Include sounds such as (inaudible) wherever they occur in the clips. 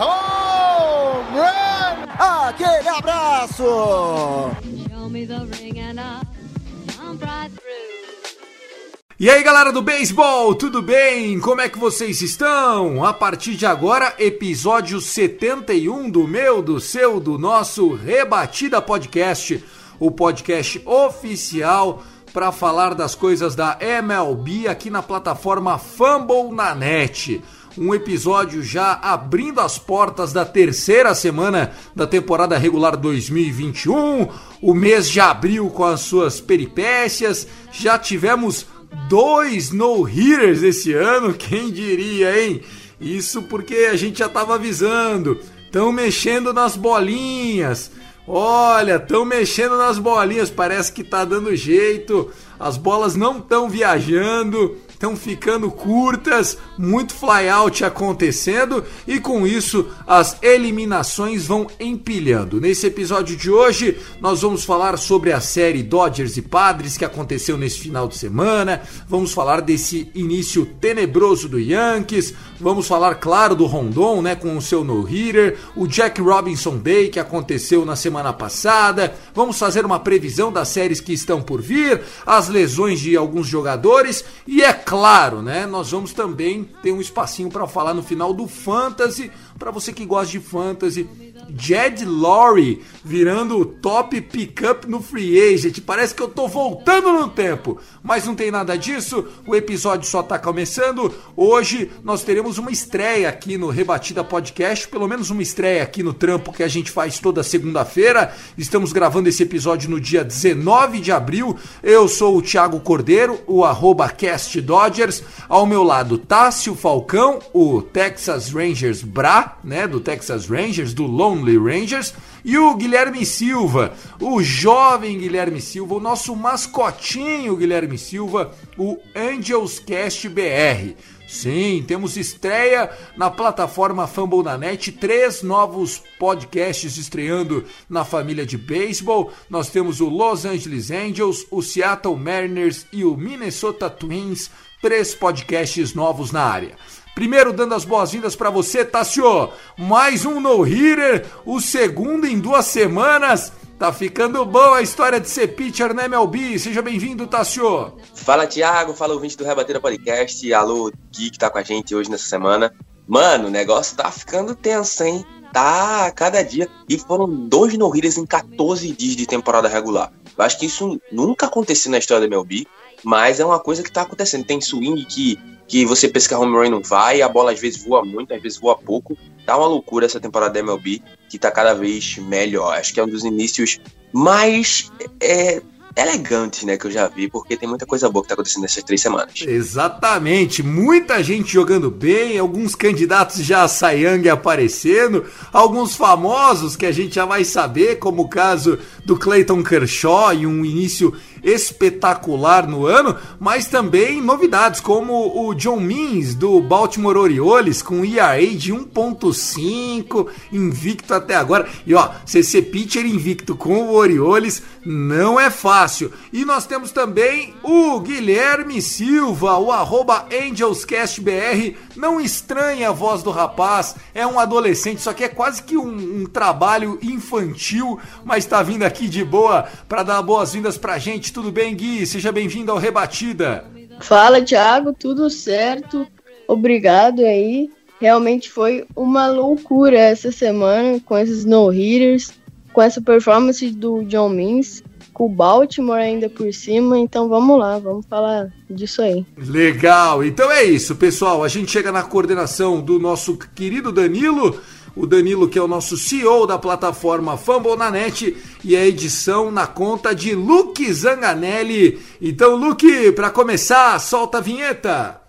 Home run! Aquele abraço. E aí galera do beisebol, tudo bem? Como é que vocês estão? A partir de agora, episódio 71 do meu, do seu, do nosso Rebatida Podcast, o podcast oficial para falar das coisas da MLB aqui na plataforma Fumble na Net. Um episódio já abrindo as portas da terceira semana da temporada regular 2021. O mês já abriu com as suas peripécias. Já tivemos dois no-hitters esse ano, (laughs) quem diria, hein? Isso porque a gente já estava avisando. Estão mexendo nas bolinhas. Olha, estão mexendo nas bolinhas, parece que tá dando jeito. As bolas não estão viajando, estão ficando curtas, muito flyout acontecendo e com isso as eliminações vão empilhando. Nesse episódio de hoje, nós vamos falar sobre a série Dodgers e Padres que aconteceu nesse final de semana. Vamos falar desse início tenebroso do Yankees. Vamos falar, claro, do Rondon, né, com o seu no-hitter, o Jack Robinson Day que aconteceu na semana passada. Vamos fazer uma previsão das séries que estão por vir, as lesões de alguns jogadores e é claro, né, nós vamos também ter um espacinho para falar no final do Fantasy, para você que gosta de Fantasy. Jed Lowry virando o top pickup no free agent. Parece que eu tô voltando no tempo, mas não tem nada disso. O episódio só tá começando. Hoje nós teremos uma estreia aqui no Rebatida Podcast, pelo menos uma estreia aqui no trampo que a gente faz toda segunda-feira. Estamos gravando esse episódio no dia 19 de abril. Eu sou o Thiago Cordeiro, o arroba Cast Dodgers. Ao meu lado, Tássio Falcão, o Texas Rangers Bra, né? Do Texas Rangers, do Lonely Rangers. E o Guilherme Silva, o jovem Guilherme Silva, o nosso mascotinho Guilherme Silva, o Angels Cast BR. Sim, temos estreia na plataforma Fumble na Net, três novos podcasts estreando na família de beisebol. Nós temos o Los Angeles Angels, o Seattle Mariners e o Minnesota Twins, três podcasts novos na área. Primeiro, dando as boas-vindas para você, Tassio. Mais um no-hitter, o segundo em duas semanas. Tá ficando boa a história de ser pitcher na MLB. Seja bem-vindo, Tassio. Fala, Thiago. Fala, ouvinte do Rebateira Podcast. Alô, Gui, que tá com a gente hoje nessa semana. Mano, o negócio tá ficando tenso, hein? Tá a cada dia. E foram dois no-hitters em 14 dias de temporada regular. Eu acho que isso nunca aconteceu na história da MLB, mas é uma coisa que tá acontecendo. Tem swing que, que você a home run não vai, a bola às vezes voa muito, às vezes voa pouco. Tá uma loucura essa temporada da MLB, que tá cada vez melhor. Acho que é um dos inícios mais é, elegantes, né, que eu já vi, porque tem muita coisa boa que tá acontecendo nessas três semanas. Exatamente, muita gente jogando bem, alguns candidatos já a Young aparecendo, alguns famosos que a gente já vai saber, como o caso do Clayton Kershaw e um início espetacular no ano, mas também novidades como o John Means do Baltimore Orioles com ERA de 1.5, invicto até agora. E ó, ser pitcher invicto com o Orioles não é fácil. E nós temos também o Guilherme Silva, o arroba AngelsCastBR. Não estranha a voz do rapaz, é um adolescente, só que é quase que um, um trabalho infantil, mas tá vindo aqui de boa para dar boas-vindas pra gente. Tudo bem, Gui? Seja bem-vindo ao Rebatida. Fala, Thiago, tudo certo? Obrigado aí. Realmente foi uma loucura essa semana com esses no-hitters, com essa performance do John Means, com o Baltimore ainda por cima. Então vamos lá, vamos falar disso aí. Legal, então é isso, pessoal. A gente chega na coordenação do nosso querido Danilo. O Danilo, que é o nosso CEO da plataforma Fumble na Net, e a edição na conta de Luke Zanganelli. Então, Luke, para começar, solta a vinheta.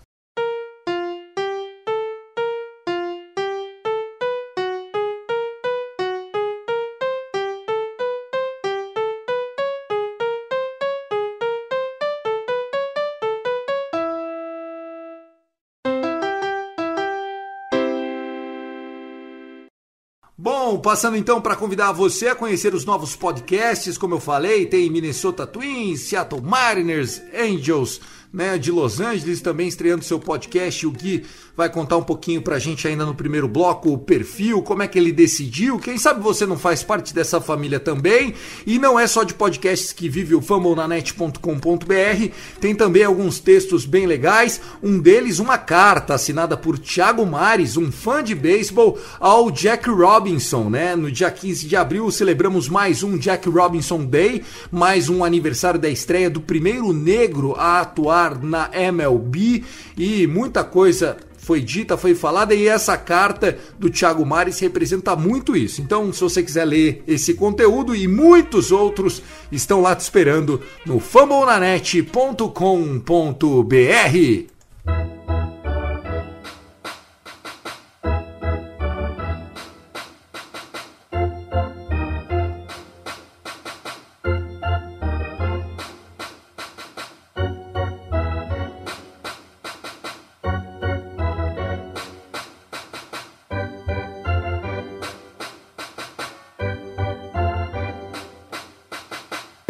Passando então para convidar você a conhecer os novos podcasts, como eu falei, tem Minnesota Twins, Seattle Mariners, Angels, né, de Los Angeles, também estreando seu podcast. O Gui vai contar um pouquinho pra gente ainda no primeiro bloco o perfil, como é que ele decidiu. Quem sabe você não faz parte dessa família também. E não é só de podcasts que vive o fumblenanet.com.br, tem também alguns textos bem legais. Um deles, uma carta assinada por Thiago Mares, um fã de beisebol, ao Jack Robinson, né? No dia 15 de abril celebramos mais um Jack Robinson Day, mais um aniversário da estreia do primeiro negro a atuar na MLB e muita coisa foi dita, foi falada e essa carta do Thiago Mares representa muito isso. Então, se você quiser ler esse conteúdo e muitos outros estão lá te esperando no fumblenanet.com.br.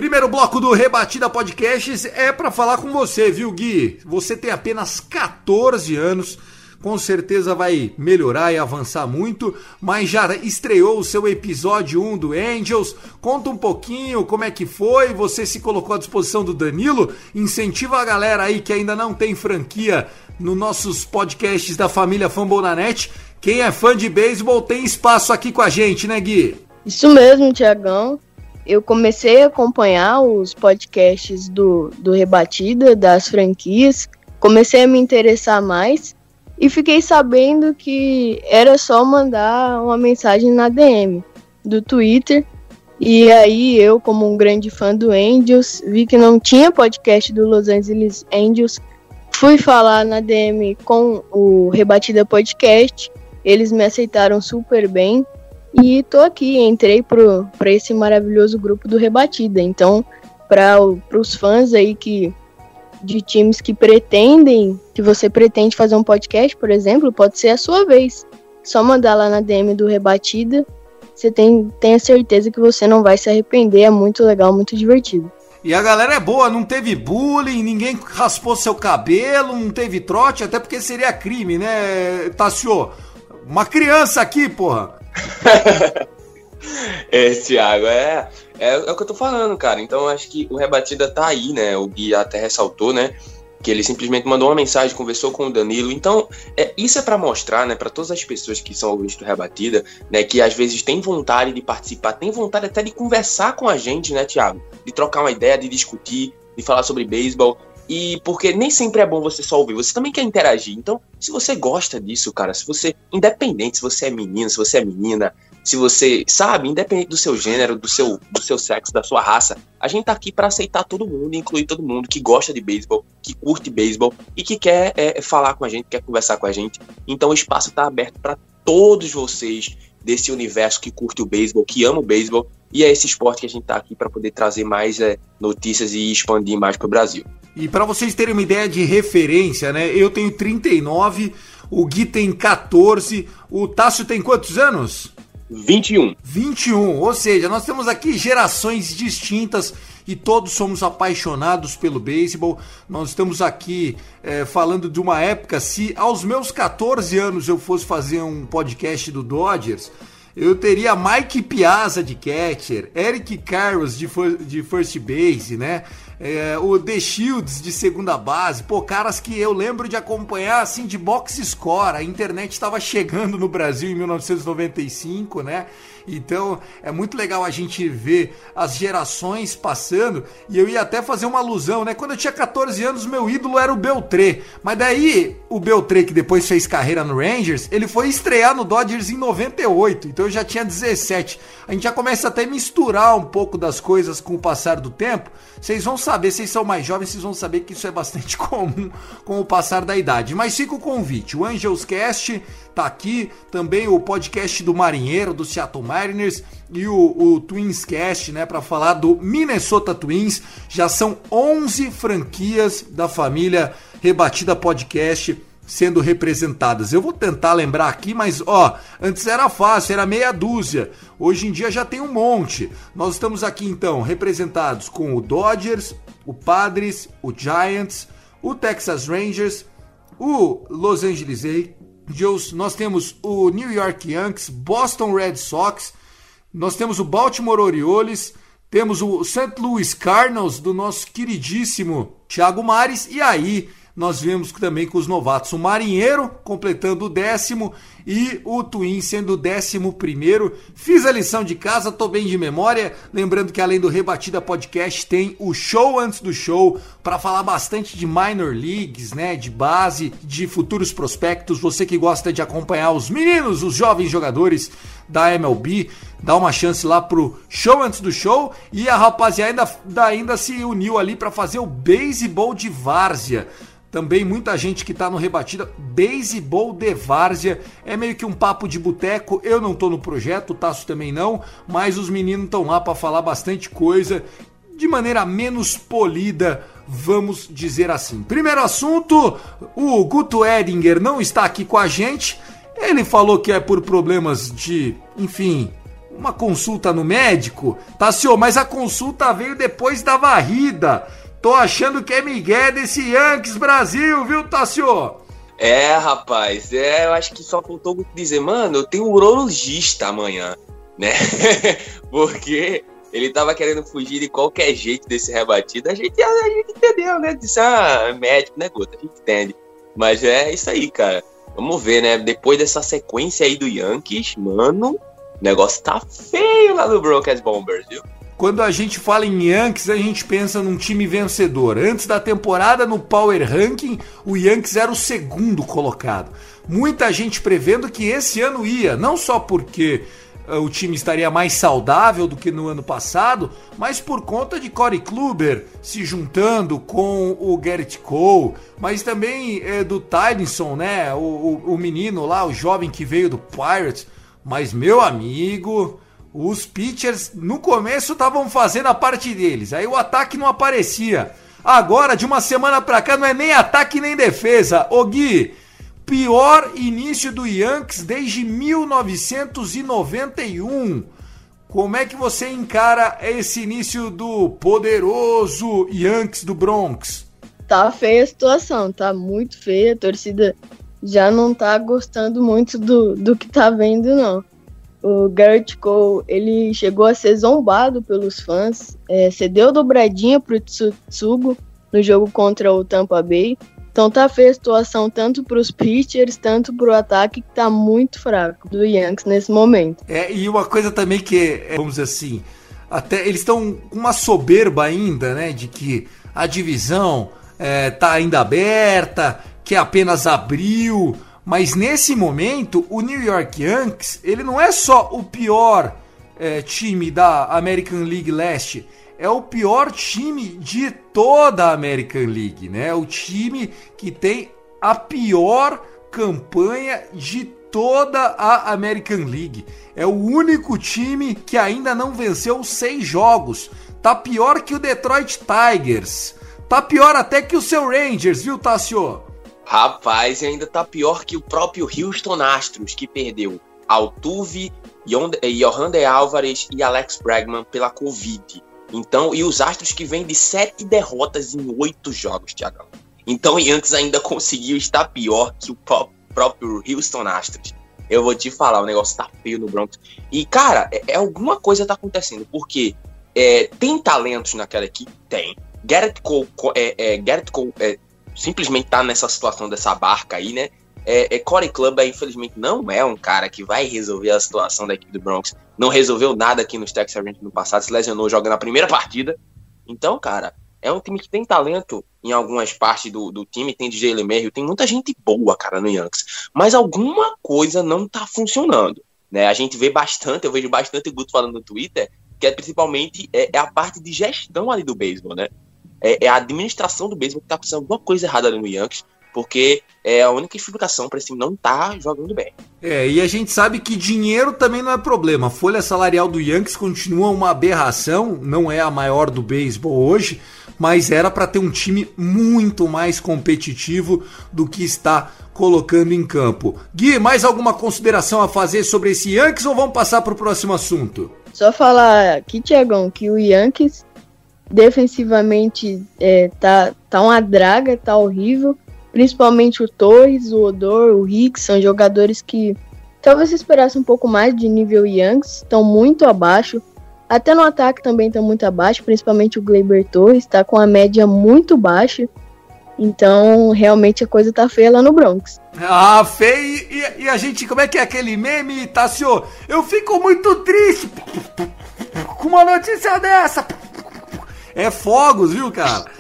Primeiro bloco do Rebatida Podcasts é para falar com você, viu, Gui? Você tem apenas 14 anos, com certeza vai melhorar e avançar muito, mas já estreou o seu episódio 1 do Angels. Conta um pouquinho como é que foi, você se colocou à disposição do Danilo, incentiva a galera aí que ainda não tem franquia nos nossos podcasts da família Fambonanet. Quem é fã de beisebol tem espaço aqui com a gente, né, Gui? Isso mesmo, Tiagão eu comecei a acompanhar os podcasts do, do Rebatida, das franquias, comecei a me interessar mais e fiquei sabendo que era só mandar uma mensagem na DM do Twitter. E aí eu, como um grande fã do Angels, vi que não tinha podcast do Los Angeles Angels, fui falar na DM com o Rebatida Podcast, eles me aceitaram super bem e tô aqui, entrei para esse maravilhoso grupo do Rebatida. Então, para os fãs aí que de times que pretendem, que você pretende fazer um podcast, por exemplo, pode ser a sua vez. Só mandar lá na DM do Rebatida. Você tem, tem a certeza que você não vai se arrepender. É muito legal, muito divertido. E a galera é boa, não teve bullying, ninguém raspou seu cabelo, não teve trote, até porque seria crime, né, Tassio? Uma criança aqui, porra. (laughs) é, Thiago, é, é, é, o que eu tô falando, cara. Então acho que o Rebatida tá aí, né? O Gui até ressaltou, né? Que ele simplesmente mandou uma mensagem, conversou com o Danilo. Então, é, isso é para mostrar, né, para todas as pessoas que são ouvintes do Rebatida, né, que às vezes tem vontade de participar, tem vontade até de conversar com a gente, né, Thiago? De trocar uma ideia, de discutir, de falar sobre beisebol. E porque nem sempre é bom você só ouvir, você também quer interagir. Então, se você gosta disso, cara, se você, independente se você é menino, se você é menina, se você, sabe, independente do seu gênero, do seu, do seu sexo, da sua raça, a gente tá aqui para aceitar todo mundo, incluir todo mundo que gosta de beisebol, que curte beisebol e que quer é, falar com a gente, quer conversar com a gente. Então, o espaço tá aberto para todos vocês desse universo que curte o beisebol, que ama o beisebol, e é esse esporte que a gente tá aqui para poder trazer mais é, notícias e expandir mais para o Brasil. E para vocês terem uma ideia de referência, né? Eu tenho 39, o Gui tem 14, o Tássio tem quantos anos? 21. 21, ou seja, nós temos aqui gerações distintas e todos somos apaixonados pelo beisebol. Nós estamos aqui é, falando de uma época, se aos meus 14 anos eu fosse fazer um podcast do Dodgers, eu teria Mike Piazza de catcher, Eric Carros de, de first base, né? É, o The Shields de segunda base, pô, caras que eu lembro de acompanhar assim de box score. A internet estava chegando no Brasil em 1995, né? Então é muito legal a gente ver as gerações passando. E eu ia até fazer uma alusão, né? Quando eu tinha 14 anos, meu ídolo era o Beltré. Mas daí o Beltré, que depois fez carreira no Rangers, ele foi estrear no Dodgers em 98. Então eu já tinha 17. A gente já começa até a misturar um pouco das coisas com o passar do tempo. Vocês vão saber, vocês são mais jovens, vocês vão saber que isso é bastante (laughs) comum com o passar da idade. Mas fica o convite. O Angels Cast tá aqui. Também o podcast do Marinheiro, do Seattle Mariners e o, o Twins Cast, né, para falar do Minnesota Twins. Já são 11 franquias da família Rebatida Podcast sendo representadas. Eu vou tentar lembrar aqui, mas ó, antes era fácil, era meia dúzia. Hoje em dia já tem um monte. Nós estamos aqui então representados com o Dodgers, o Padres, o Giants, o Texas Rangers, o Los Angeles Angels, nós temos o New York Yankees, Boston Red Sox, nós temos o Baltimore Orioles, temos o St. Louis Cardinals do nosso queridíssimo Thiago Mares e aí nós vemos também com os novatos o Marinheiro completando o décimo e o Twin sendo o décimo primeiro. Fiz a lição de casa, tô bem de memória. Lembrando que além do Rebatida Podcast tem o show antes do show para falar bastante de minor leagues, né, de base, de futuros prospectos. Você que gosta de acompanhar os meninos, os jovens jogadores da MLB, dá uma chance lá pro show antes do show e a rapaziada ainda, ainda se uniu ali para fazer o beisebol de várzea. Também muita gente que tá no Rebatida, Beisebol de Várzea, é meio que um papo de boteco, eu não tô no projeto, o Tasso também não, mas os meninos estão lá para falar bastante coisa, de maneira menos polida, vamos dizer assim. Primeiro assunto, o Guto Edinger não está aqui com a gente, ele falou que é por problemas de, enfim, uma consulta no médico, tá, senhor? Mas a consulta veio depois da varrida. Tô achando que é Miguel desse Yankees Brasil, viu, Tassio? É, rapaz, é, eu acho que só faltou dizer, mano, eu tenho um urologista amanhã, né? (laughs) Porque ele tava querendo fugir de qualquer jeito desse rebatido. A gente, a gente entendeu, né? Disse, ah, médico, né, Gota? A gente entende. Mas é isso aí, cara. Vamos ver, né? Depois dessa sequência aí do Yankees, mano, o negócio tá feio lá no Broncos Bombers, viu? Quando a gente fala em Yankees, a gente pensa num time vencedor. Antes da temporada, no Power Ranking, o Yankees era o segundo colocado. Muita gente prevendo que esse ano ia, não só porque uh, o time estaria mais saudável do que no ano passado, mas por conta de Corey Kluber se juntando com o Garrett Cole, mas também uh, do Tylinson, né? O, o, o menino lá, o jovem que veio do Pirates. Mas, meu amigo, os pitchers no começo estavam fazendo a parte deles, aí o ataque não aparecia. Agora, de uma semana pra cá, não é nem ataque nem defesa. Ô Gui, pior início do Yankees desde 1991. Como é que você encara esse início do poderoso Yankees do Bronx? Tá feia a situação, tá muito feia. A torcida já não tá gostando muito do, do que tá vendo, não o Garrett Cole ele chegou a ser zombado pelos fãs, é, cedeu dobradinha pro Tsutsugo no jogo contra o Tampa Bay. Então tá feia a situação tanto para os pitchers, tanto para o ataque que tá muito fraco do Yankees nesse momento. É, e uma coisa também que, é, vamos dizer assim, até eles estão com uma soberba ainda, né, de que a divisão é, tá ainda aberta, que apenas abriu, mas nesse momento, o New York Yankees, ele não é só o pior é, time da American League Leste, é o pior time de toda a American League, né? O time que tem a pior campanha de toda a American League. É o único time que ainda não venceu seis jogos. Tá pior que o Detroit Tigers. Tá pior até que o seu Rangers, viu, Tassio? Rapaz, ainda tá pior que o próprio Houston Astros, que perdeu Altuve, Johan de Álvares e Alex Bregman pela Covid. Então, e os Astros que vêm de sete derrotas em oito jogos, Thiago. Então, o Yankees ainda (laughs) conseguiu estar pior que o próprio Houston Astros. Eu vou te falar, o negócio tá feio no Bronx. E, cara, é, é alguma coisa tá acontecendo, porque é, tem talentos naquela equipe? Tem. Garrett Cole, é, é, Garrett Cole é, simplesmente tá nessa situação dessa barca aí, né? É, é Corey Clubber, infelizmente, não é um cara que vai resolver a situação da equipe do Bronx. Não resolveu nada aqui nos Texas Rangers no passado, se lesionou jogando a primeira (laughs) partida. Então, cara, é um time que tem talento em algumas partes do, do time, tem DJ Lemerrio, tem muita gente boa, cara, no Yankees. Mas alguma coisa não tá funcionando. Né? A gente vê bastante, eu vejo bastante o Guto falando no Twitter, que é principalmente é, é a parte de gestão ali do beisebol, né? É, é a administração do beisebol que tá acontecendo alguma coisa errada ali no Yankees, porque é a única explicação para esse time não tá jogando bem. É, e a gente sabe que dinheiro também não é problema. A folha salarial do Yankees continua uma aberração, não é a maior do beisebol hoje, mas era para ter um time muito mais competitivo do que está colocando em campo. Gui, mais alguma consideração a fazer sobre esse Yankees ou vamos passar para o próximo assunto? Só falar aqui, Tiagão, que o Yankees defensivamente é, tá, tá uma draga, tá horrível. Principalmente o Torres, o Odor, o Rick, são jogadores que talvez se esperasse um pouco mais de nível Yankees, estão muito abaixo. Até no ataque também estão muito abaixo, principalmente o Gleyber Torres, está com a média muito baixa. Então, realmente a coisa tá feia lá no Bronx. Ah, feio. E, e, a gente, como é que é aquele meme, Tassio? Eu fico muito triste com uma notícia dessa. É fogos, viu, cara?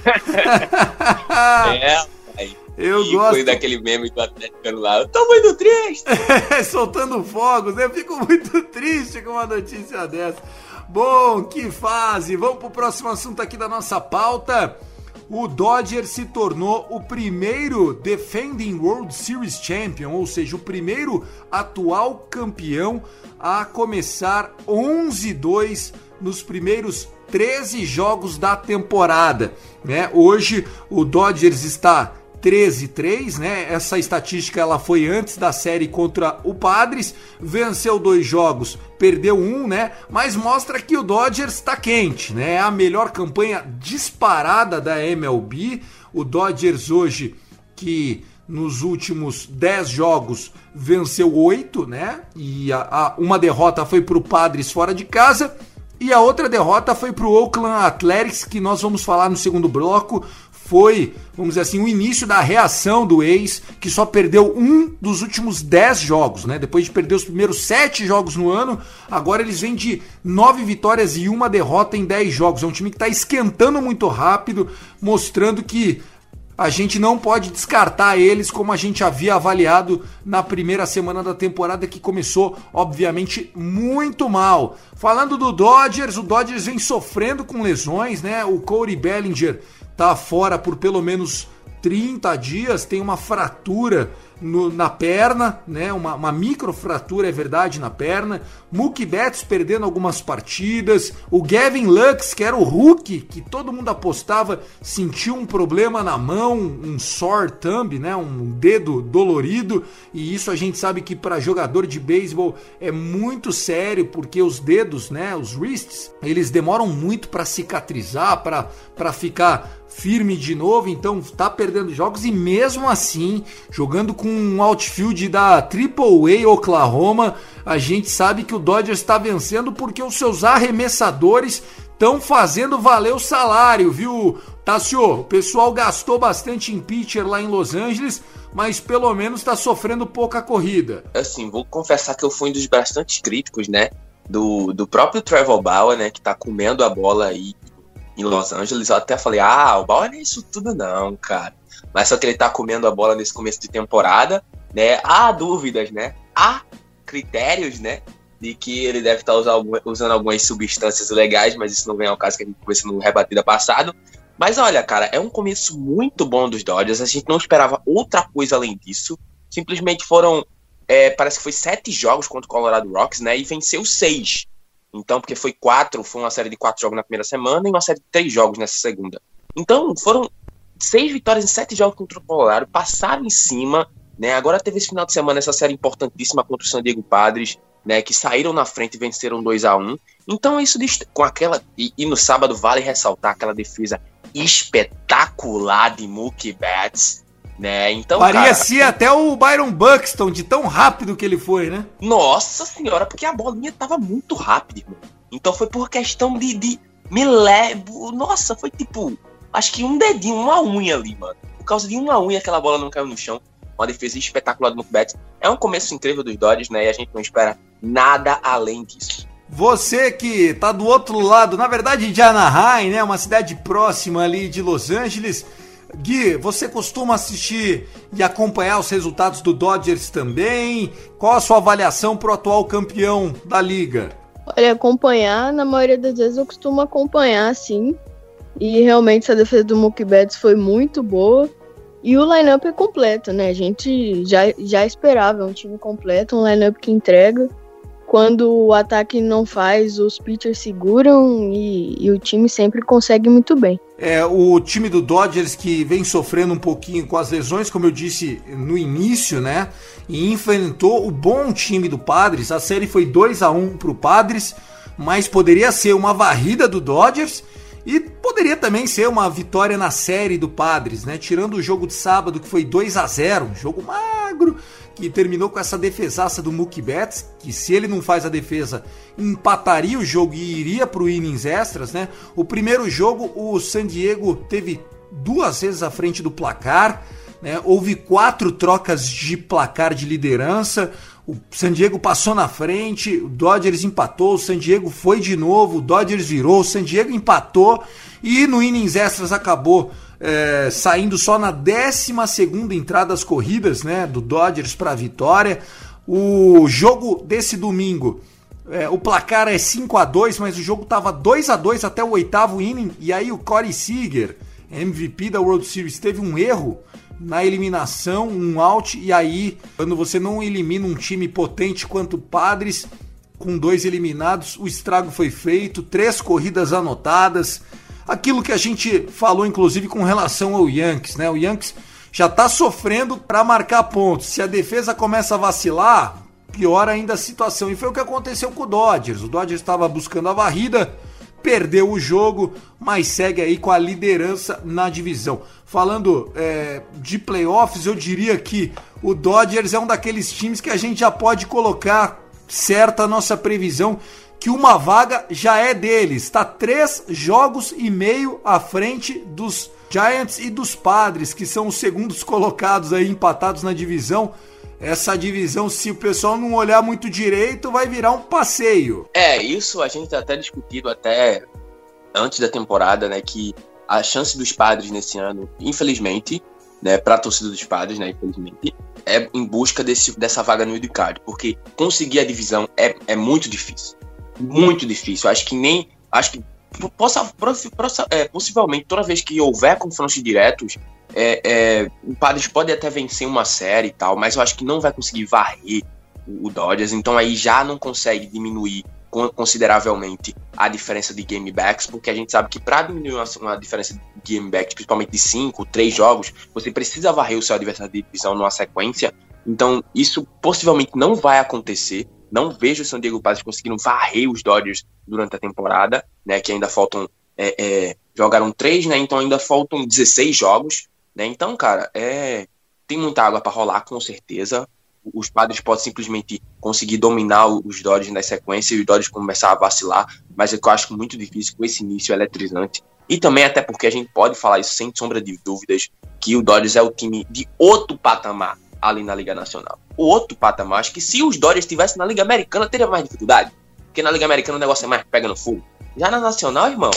é, (laughs) eu e gosto. daquele meme do Atlético lá. Eu tô muito triste. (laughs) Soltando fogos. Eu fico muito triste com uma notícia dessa. Bom, que fase. Vamos pro próximo assunto aqui da nossa pauta o Dodger se tornou o primeiro Defending World Series Champion, ou seja, o primeiro atual campeão a começar 11-2 nos primeiros 13 jogos da temporada. Né? Hoje o Dodgers está 13-3, né? Essa estatística ela foi antes da série contra o Padres, venceu dois jogos, perdeu um, né? Mas mostra que o Dodgers está quente, né? É a melhor campanha disparada da MLB. O Dodgers hoje que nos últimos 10 jogos venceu 8, né? E a, a, uma derrota foi para o Padres fora de casa. E a outra derrota foi para o Oakland Athletics, que nós vamos falar no segundo bloco foi, vamos dizer assim, o início da reação do ex, que só perdeu um dos últimos dez jogos, né? Depois de perder os primeiros sete jogos no ano, agora eles vêm de nove vitórias e uma derrota em dez jogos. É um time que está esquentando muito rápido, mostrando que a gente não pode descartar eles como a gente havia avaliado na primeira semana da temporada que começou, obviamente, muito mal. Falando do Dodgers, o Dodgers vem sofrendo com lesões, né? O Corey Bellinger tá fora por pelo menos 30 dias, tem uma fratura no, na perna, né? Uma, uma microfratura, é verdade, na perna. Mookie Betts perdendo algumas partidas. O Gavin Lux, que era o Hulk, que todo mundo apostava, sentiu um problema na mão, um sore thumb, né? Um dedo dolorido. E isso a gente sabe que para jogador de beisebol é muito sério, porque os dedos, né? Os wrists, eles demoram muito para cicatrizar, para ficar firme de novo, então tá perdendo jogos e mesmo assim, jogando com um outfield da Triple A Oklahoma, a gente sabe que o Dodgers está vencendo porque os seus arremessadores estão fazendo valer o salário, viu, Tassio? O pessoal gastou bastante em pitcher lá em Los Angeles, mas pelo menos está sofrendo pouca corrida. Assim, vou confessar que eu fui um dos bastante críticos, né? Do, do próprio Trevor Bauer, né? Que tá comendo a bola aí em Los Angeles. Eu até falei, ah, o Bauer não é isso tudo não, cara. Mas só que ele tá comendo a bola nesse começo de temporada, né? Há dúvidas, né? Há critérios, né? De que ele deve estar tá usando algumas substâncias legais, mas isso não vem ao caso que a gente conversou no rebatida passado. Mas olha, cara, é um começo muito bom dos Dodgers. A gente não esperava outra coisa além disso. Simplesmente foram, é, parece que foi sete jogos contra o Colorado Rocks, né? E venceu seis. Então, porque foi quatro, foi uma série de quatro jogos na primeira semana e uma série de três jogos nessa segunda. Então, foram seis vitórias em sete jogos contra o Colorado, passaram em cima, né? Agora teve esse final de semana essa série importantíssima contra o San Diego Padres, né? Que saíram na frente e venceram 2 a 1 um. Então isso com aquela e, e, no sábado vale ressaltar aquela defesa espetacular de Mookie Betts, né? Então parecia cara, até o Byron Buxton de tão rápido que ele foi, né? Nossa senhora, porque a bolinha tava muito rápida, irmão. Então foi por questão de, de me levo, nossa, foi tipo acho que um dedinho, uma unha ali, mano. Por causa de uma unha aquela bola não caiu no chão. Uma defesa espetacular do Mookie É um começo incrível dos Dodgers, né? E a gente não espera nada além disso. Você que tá do outro lado, na verdade de Anaheim, né? Uma cidade próxima ali de Los Angeles. Gui, você costuma assistir e acompanhar os resultados do Dodgers também? Qual a sua avaliação pro atual campeão da liga? Olha, acompanhar, na maioria das vezes eu costumo acompanhar, sim. E realmente essa defesa do Mookie Betts foi muito boa. E o lineup é completo, né? A gente já, já esperava um time completo, um lineup que entrega quando o ataque não faz, os pitchers seguram e, e, o time sempre consegue muito bem. É, o time do Dodgers que vem sofrendo um pouquinho com as lesões, como eu disse no início, né? E enfrentou o bom time do Padres. A série foi 2 a 1 para o Padres, mas poderia ser uma varrida do Dodgers e poderia também ser uma vitória na série do Padres, né? Tirando o jogo de sábado que foi 2 a 0, um jogo magro que terminou com essa defesaça do Mookie Betts, que se ele não faz a defesa, empataria o jogo e iria para o innings extras, né? O primeiro jogo, o San Diego teve duas vezes à frente do placar, né? Houve quatro trocas de placar de liderança. O San Diego passou na frente, o Dodgers empatou, o San Diego foi de novo, o Dodgers virou, o San Diego empatou e no innings extras acabou é, saindo só na 12 entrada das corridas né, do Dodgers para a vitória. O jogo desse domingo, é, o placar é 5 a 2 mas o jogo estava 2 a 2 até o oitavo inning. E aí o Corey Seager, MVP da World Series, teve um erro na eliminação, um out. E aí, quando você não elimina um time potente quanto o Padres, com dois eliminados, o estrago foi feito, três corridas anotadas aquilo que a gente falou, inclusive, com relação ao Yankees, né? O Yankees já está sofrendo para marcar pontos. Se a defesa começa a vacilar, piora ainda a situação. E foi o que aconteceu com o Dodgers. O Dodgers estava buscando a varrida, perdeu o jogo, mas segue aí com a liderança na divisão. Falando é, de playoffs, eu diria que o Dodgers é um daqueles times que a gente já pode colocar certa a nossa previsão que uma vaga já é deles. Está três jogos e meio à frente dos Giants e dos Padres, que são os segundos colocados aí empatados na divisão. Essa divisão, se o pessoal não olhar muito direito, vai virar um passeio. É, isso a gente até discutido até antes da temporada, né, que a chance dos Padres nesse ano, infelizmente, né, para a torcida dos Padres, né, infelizmente, é em busca desse, dessa vaga no wildcard, porque conseguir a divisão é, é muito difícil muito difícil. Acho que nem. Acho que possa, é, possivelmente toda vez que houver confrontos diretos, é, é, o Padres pode até vencer uma série e tal, mas eu acho que não vai conseguir varrer o, o Dodgers, então aí já não consegue diminuir consideravelmente a diferença de game backs, porque a gente sabe que para diminuir uma, uma, diferença de game backs, principalmente de 5, 3 jogos, você precisa varrer o seu adversário de divisão numa sequência. Então, isso possivelmente não vai acontecer. Não vejo o San Diego Padres conseguindo varrer os Dodgers durante a temporada, né? Que ainda faltam. É, é, jogaram três, né? Então ainda faltam 16 jogos, né? Então, cara, é, tem muita água para rolar, com certeza. Os Padres podem simplesmente conseguir dominar os Dodgers na sequência e os Dodgers começar a vacilar, mas é eu acho muito difícil com esse início eletrizante. E também até porque a gente pode falar isso sem sombra de dúvidas, que o Dodgers é o time de outro patamar ali na Liga Nacional. O outro patamar, acho que se os Dodgers estivessem na Liga Americana, teria mais dificuldade. Porque na Liga Americana o negócio é mais pega no fogo. Já na Nacional, irmão,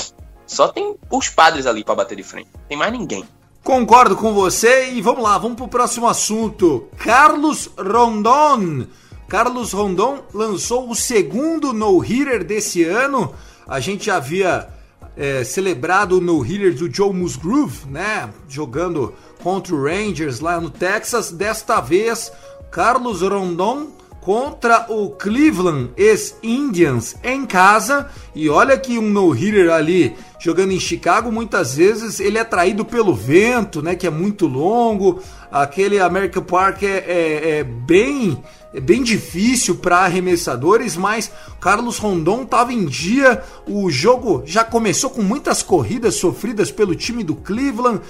só tem os padres ali para bater de frente. Tem mais ninguém. Concordo com você e vamos lá, vamos pro próximo assunto. Carlos Rondon. Carlos Rondon lançou o segundo no-hitter desse ano. A gente havia é, celebrado o no-hitter do Joe Musgrove, né? Jogando contra o Rangers lá no Texas. Desta vez, Carlos Rondon contra o Cleveland ex-Indians em casa. E olha que um no-hitter ali jogando em Chicago, muitas vezes ele é atraído pelo vento, né? Que é muito longo. Aquele American Park é, é, é bem é bem difícil para arremessadores, mas Carlos Rondon estava em dia. O jogo já começou com muitas corridas sofridas pelo time do Cleveland.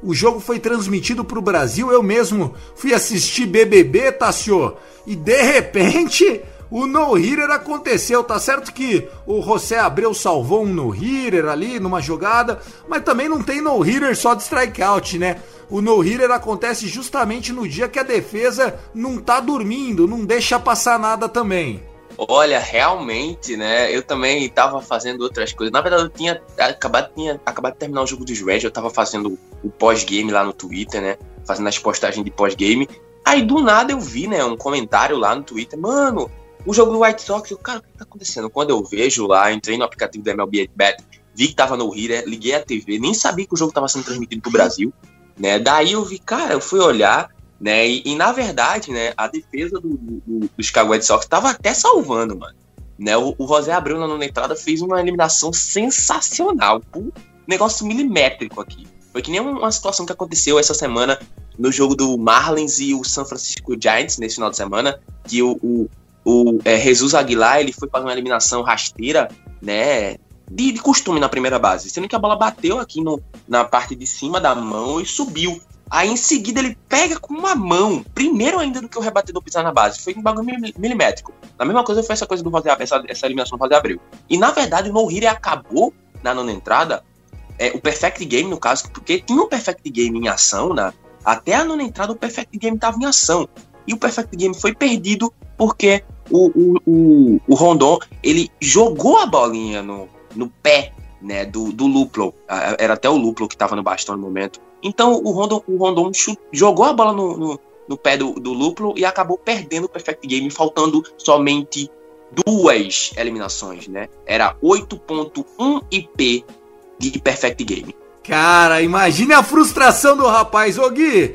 O jogo foi transmitido para o Brasil. Eu mesmo fui assistir BBB, Tassio, e de repente o no-hitter aconteceu. Tá certo que o José Abreu salvou um no-hitter ali numa jogada, mas também não tem no-hitter só de strikeout, né? O no-hitter acontece justamente no dia que a defesa não tá dormindo, não deixa passar nada também. Olha, realmente, né? Eu também estava fazendo outras coisas. Na verdade, eu tinha acabado, tinha acabado de terminar o jogo dos Reds, eu estava fazendo o pós-game lá no Twitter, né? Fazendo as postagens de pós-game. Aí do nada eu vi, né, um comentário lá no Twitter, mano, o jogo do White Sox, eu, cara, o que tá acontecendo? Quando eu vejo lá, entrei no aplicativo da MLB Bet, vi que tava no Hitter, liguei a TV, nem sabia que o jogo tava sendo transmitido pro Brasil, né? Daí eu vi, cara, eu fui olhar, né? E, e, na verdade, né, a defesa do, do, do Chicago White Sox estava até salvando, mano. Né, o, o José Abreu na nona entrada fez uma eliminação sensacional, um negócio milimétrico aqui. Foi que nem uma situação que aconteceu essa semana no jogo do Marlins e o San Francisco Giants nesse final de semana, que o, o, o é, Jesus Aguilar ele foi fazer uma eliminação rasteira, né? De, de, costume na primeira base, sendo que a bola bateu aqui no, na parte de cima da mão e subiu. Aí em seguida ele pega com uma mão, primeiro ainda do que o rebatedor pisar na base. Foi um bagulho milimétrico. A mesma coisa foi essa coisa do José, essa, essa eliminação do José Abreu. E na verdade o no acabou na nona entrada, é, o Perfect Game no caso, porque tinha um Perfect Game em ação na, até a nona entrada o Perfect Game estava em ação. E o Perfect Game foi perdido porque o, o, o, o Rondon ele jogou a bolinha no, no pé né, do, do Luplo. Era até o Luplo que estava no bastão no momento. Então o Rondon, o Rondon jogou a bola no, no, no pé do, do Luplo e acabou perdendo o Perfect Game, faltando somente duas eliminações, né? Era 8.1 IP de Perfect Game. Cara, imagine a frustração do rapaz. Ô Gui,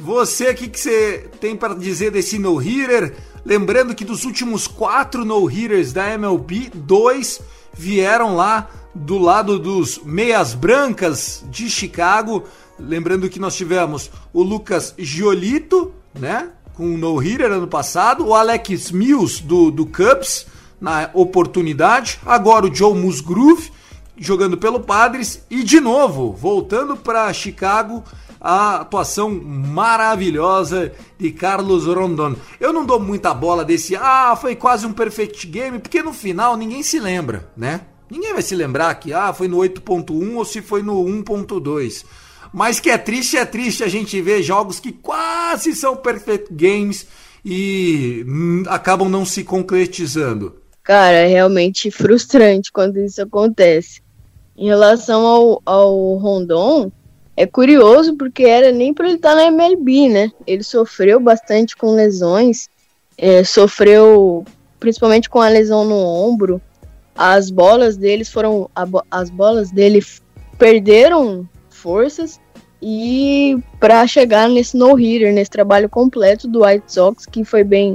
você, o que, que você tem para dizer desse no-hitter? Lembrando que dos últimos quatro no-hitters da MLB, dois vieram lá do lado dos meias brancas de Chicago. Lembrando que nós tivemos o Lucas Giolito, né? Com o no-hitter ano passado, o Alex Mills do, do Cubs na oportunidade, agora o Joe Musgrove jogando pelo Padres e de novo voltando para Chicago a atuação maravilhosa de Carlos Rondon. Eu não dou muita bola desse, ah, foi quase um perfect game, porque no final ninguém se lembra, né? Ninguém vai se lembrar que ah, foi no 8.1 ou se foi no 1.2. Mas que é triste, é triste a gente ver jogos que quase são perfect games e hum, acabam não se concretizando. Cara, é realmente frustrante quando isso acontece. Em relação ao, ao Rondon, é curioso porque era nem para ele estar tá na MLB, né? Ele sofreu bastante com lesões, é, sofreu principalmente com a lesão no ombro. As bolas deles foram, as bolas dele perderam forças e para chegar nesse no hitter, nesse trabalho completo do White Sox, que foi bem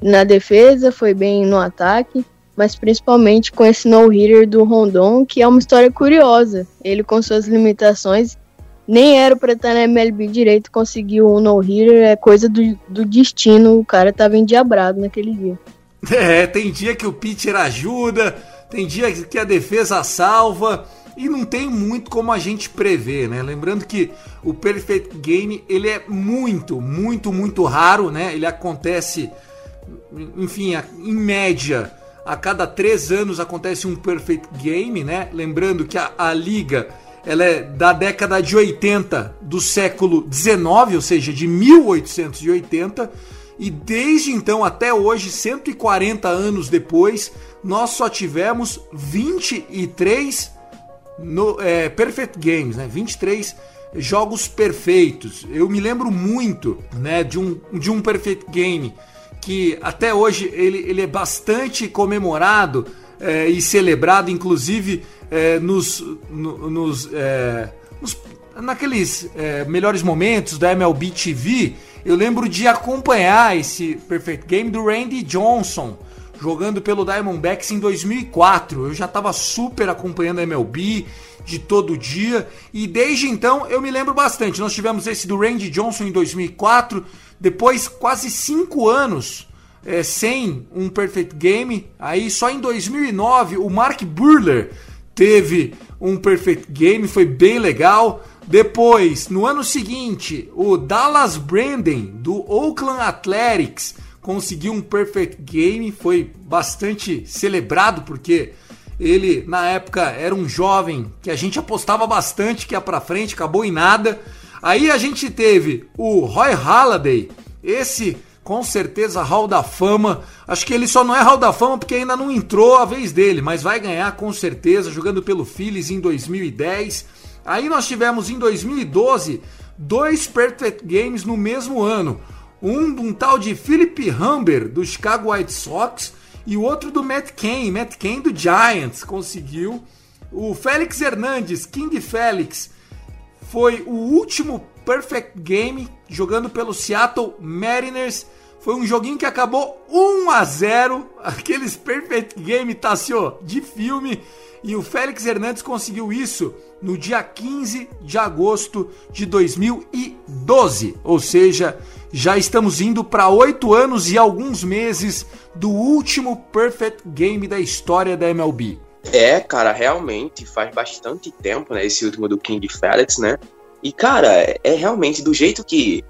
na defesa, foi bem no ataque mas principalmente com esse no-hitter do Rondon, que é uma história curiosa. Ele, com suas limitações, nem era para estar na MLB direito, conseguiu um no-hitter, é coisa do, do destino, o cara tava endiabrado naquele dia. (laughs) É, tem dia que o pitcher ajuda, tem dia que a defesa salva, e não tem muito como a gente prever, né? Lembrando que o Perfect Game, ele é muito, muito, muito raro, né? Ele acontece, enfim, em média a cada três anos acontece um Perfect Game, né? Lembrando que a, a liga ela é da década de 80 do século 19, ou seja, de 1880, e desde então até hoje, 140 anos depois, nós só tivemos 23 no, é, Perfect Games, né? 23 jogos perfeitos. Eu me lembro muito, né, de um, de um Perfect Game que até hoje ele, ele é bastante comemorado é, e celebrado, inclusive é, nos, no, nos, é, nos, naqueles é, melhores momentos da MLB TV. Eu lembro de acompanhar esse Perfect Game do Randy Johnson jogando pelo Diamondbacks em 2004. Eu já estava super acompanhando a MLB de todo dia e desde então eu me lembro bastante. Nós tivemos esse do Randy Johnson em 2004 depois, quase cinco anos é, sem um Perfect Game, aí só em 2009 o Mark Burler teve um Perfect Game, foi bem legal. Depois, no ano seguinte, o Dallas Brandon do Oakland Athletics conseguiu um Perfect Game, foi bastante celebrado porque ele na época era um jovem que a gente apostava bastante que ia para frente, acabou em nada. Aí a gente teve o Roy Halladay, esse com certeza Hall da Fama. Acho que ele só não é Hall da Fama porque ainda não entrou a vez dele, mas vai ganhar com certeza jogando pelo Phillies em 2010. Aí nós tivemos em 2012 dois Perfect Games no mesmo ano. Um um tal de Philip Humber do Chicago White Sox e o outro do Matt Cain, Matt Cain do Giants conseguiu. O Félix Hernandes, King Félix, foi o último perfect game jogando pelo Seattle Mariners. Foi um joguinho que acabou 1 a 0, aqueles perfect game Tassio de filme, e o Félix Hernandes conseguiu isso no dia 15 de agosto de 2012, ou seja, já estamos indo para oito anos e alguns meses do último perfect game da história da MLB. É, cara, realmente faz bastante tempo, né? Esse último do King Felix, né? E, cara, é realmente do jeito que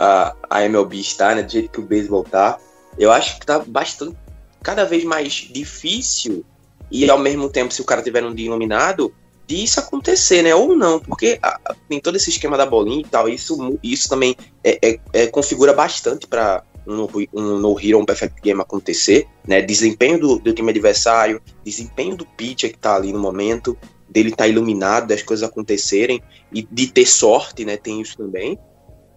a, a MLB está, né? Do jeito que o beisebol tá, eu acho que tá bastante, cada vez mais difícil e ao mesmo tempo, se o cara tiver um dia iluminado, disso acontecer, né? Ou não, porque a, tem todo esse esquema da bolinha e tal, isso, isso também é, é, é configura bastante para um, um no hero, um perfect game acontecer, né? Desempenho do, do time adversário, desempenho do pitcher que tá ali no momento, dele tá iluminado, das coisas acontecerem e de ter sorte, né? Tem isso também,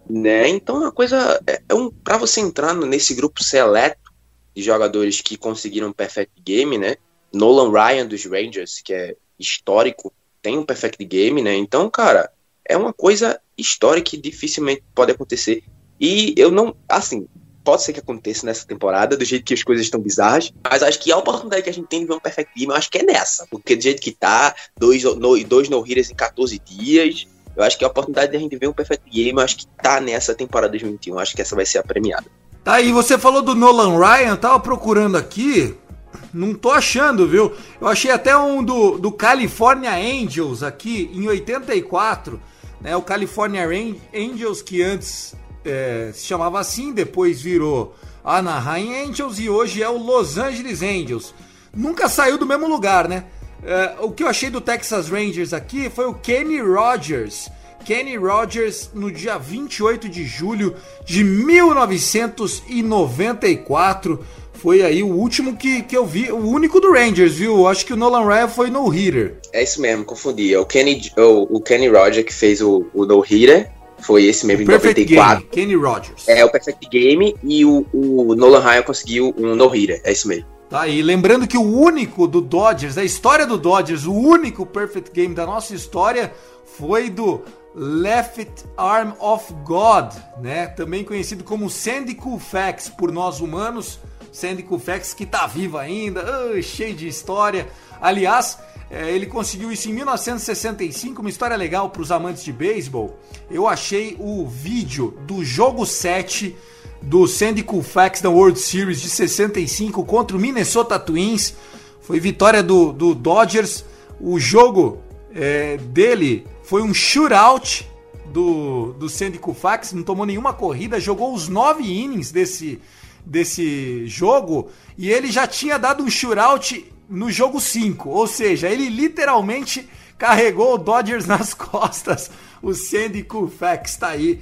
né? Então, uma coisa é, é um para você entrar nesse grupo seleto de jogadores que conseguiram um perfect game, né? Nolan Ryan dos Rangers, que é histórico, tem um perfect game, né? Então, cara, é uma coisa histórica que dificilmente pode acontecer. E eu não, assim, pode ser que aconteça nessa temporada, do jeito que as coisas estão bizarras, mas acho que a oportunidade que a gente tem de ver um perfect game, eu acho que é nessa, porque do jeito que tá, dois no, dois no hitters em 14 dias, eu acho que a oportunidade de a gente ver um perfect game, eu acho que tá nessa temporada 2021, eu acho que essa vai ser a premiada. Tá aí, você falou do Nolan Ryan, tava procurando aqui, não tô achando, viu? Eu achei até um do, do California Angels aqui em 84, né? O California Angels que antes é, se chamava assim, depois virou Anaheim Angels e hoje é o Los Angeles Angels. Nunca saiu do mesmo lugar, né? É, o que eu achei do Texas Rangers aqui foi o Kenny Rogers. Kenny Rogers no dia 28 de julho de 1994 foi aí o último que, que eu vi, o único do Rangers, viu? Acho que o Nolan Ryan foi no hitter. É isso mesmo, confundi. É o Kenny, o, o Kenny Roger que fez o, o no hitter. Foi esse mesmo o em Perfect 94. Game, Kenny Rogers. É o Perfect Game e o, o Nolan Ryan conseguiu um no hitter. É isso mesmo. Tá, e lembrando que o único do Dodgers, da história do Dodgers, o único Perfect Game da nossa história foi do Left Arm of God, né? Também conhecido como Sandy Koufax por nós humanos Sandy Koufax, que tá vivo ainda, uh, cheio de história. Aliás, é, ele conseguiu isso em 1965, uma história legal para os amantes de beisebol. Eu achei o vídeo do jogo 7 do Sandy Koufax da World Series de 65 contra o Minnesota Twins. Foi vitória do, do Dodgers. O jogo é, dele foi um shootout do, do Sandy Koufax, não tomou nenhuma corrida, jogou os nove innings desse, desse jogo e ele já tinha dado um shootout no jogo 5, ou seja, ele literalmente carregou o Dodgers (laughs) nas costas. O Sandy Koufax está aí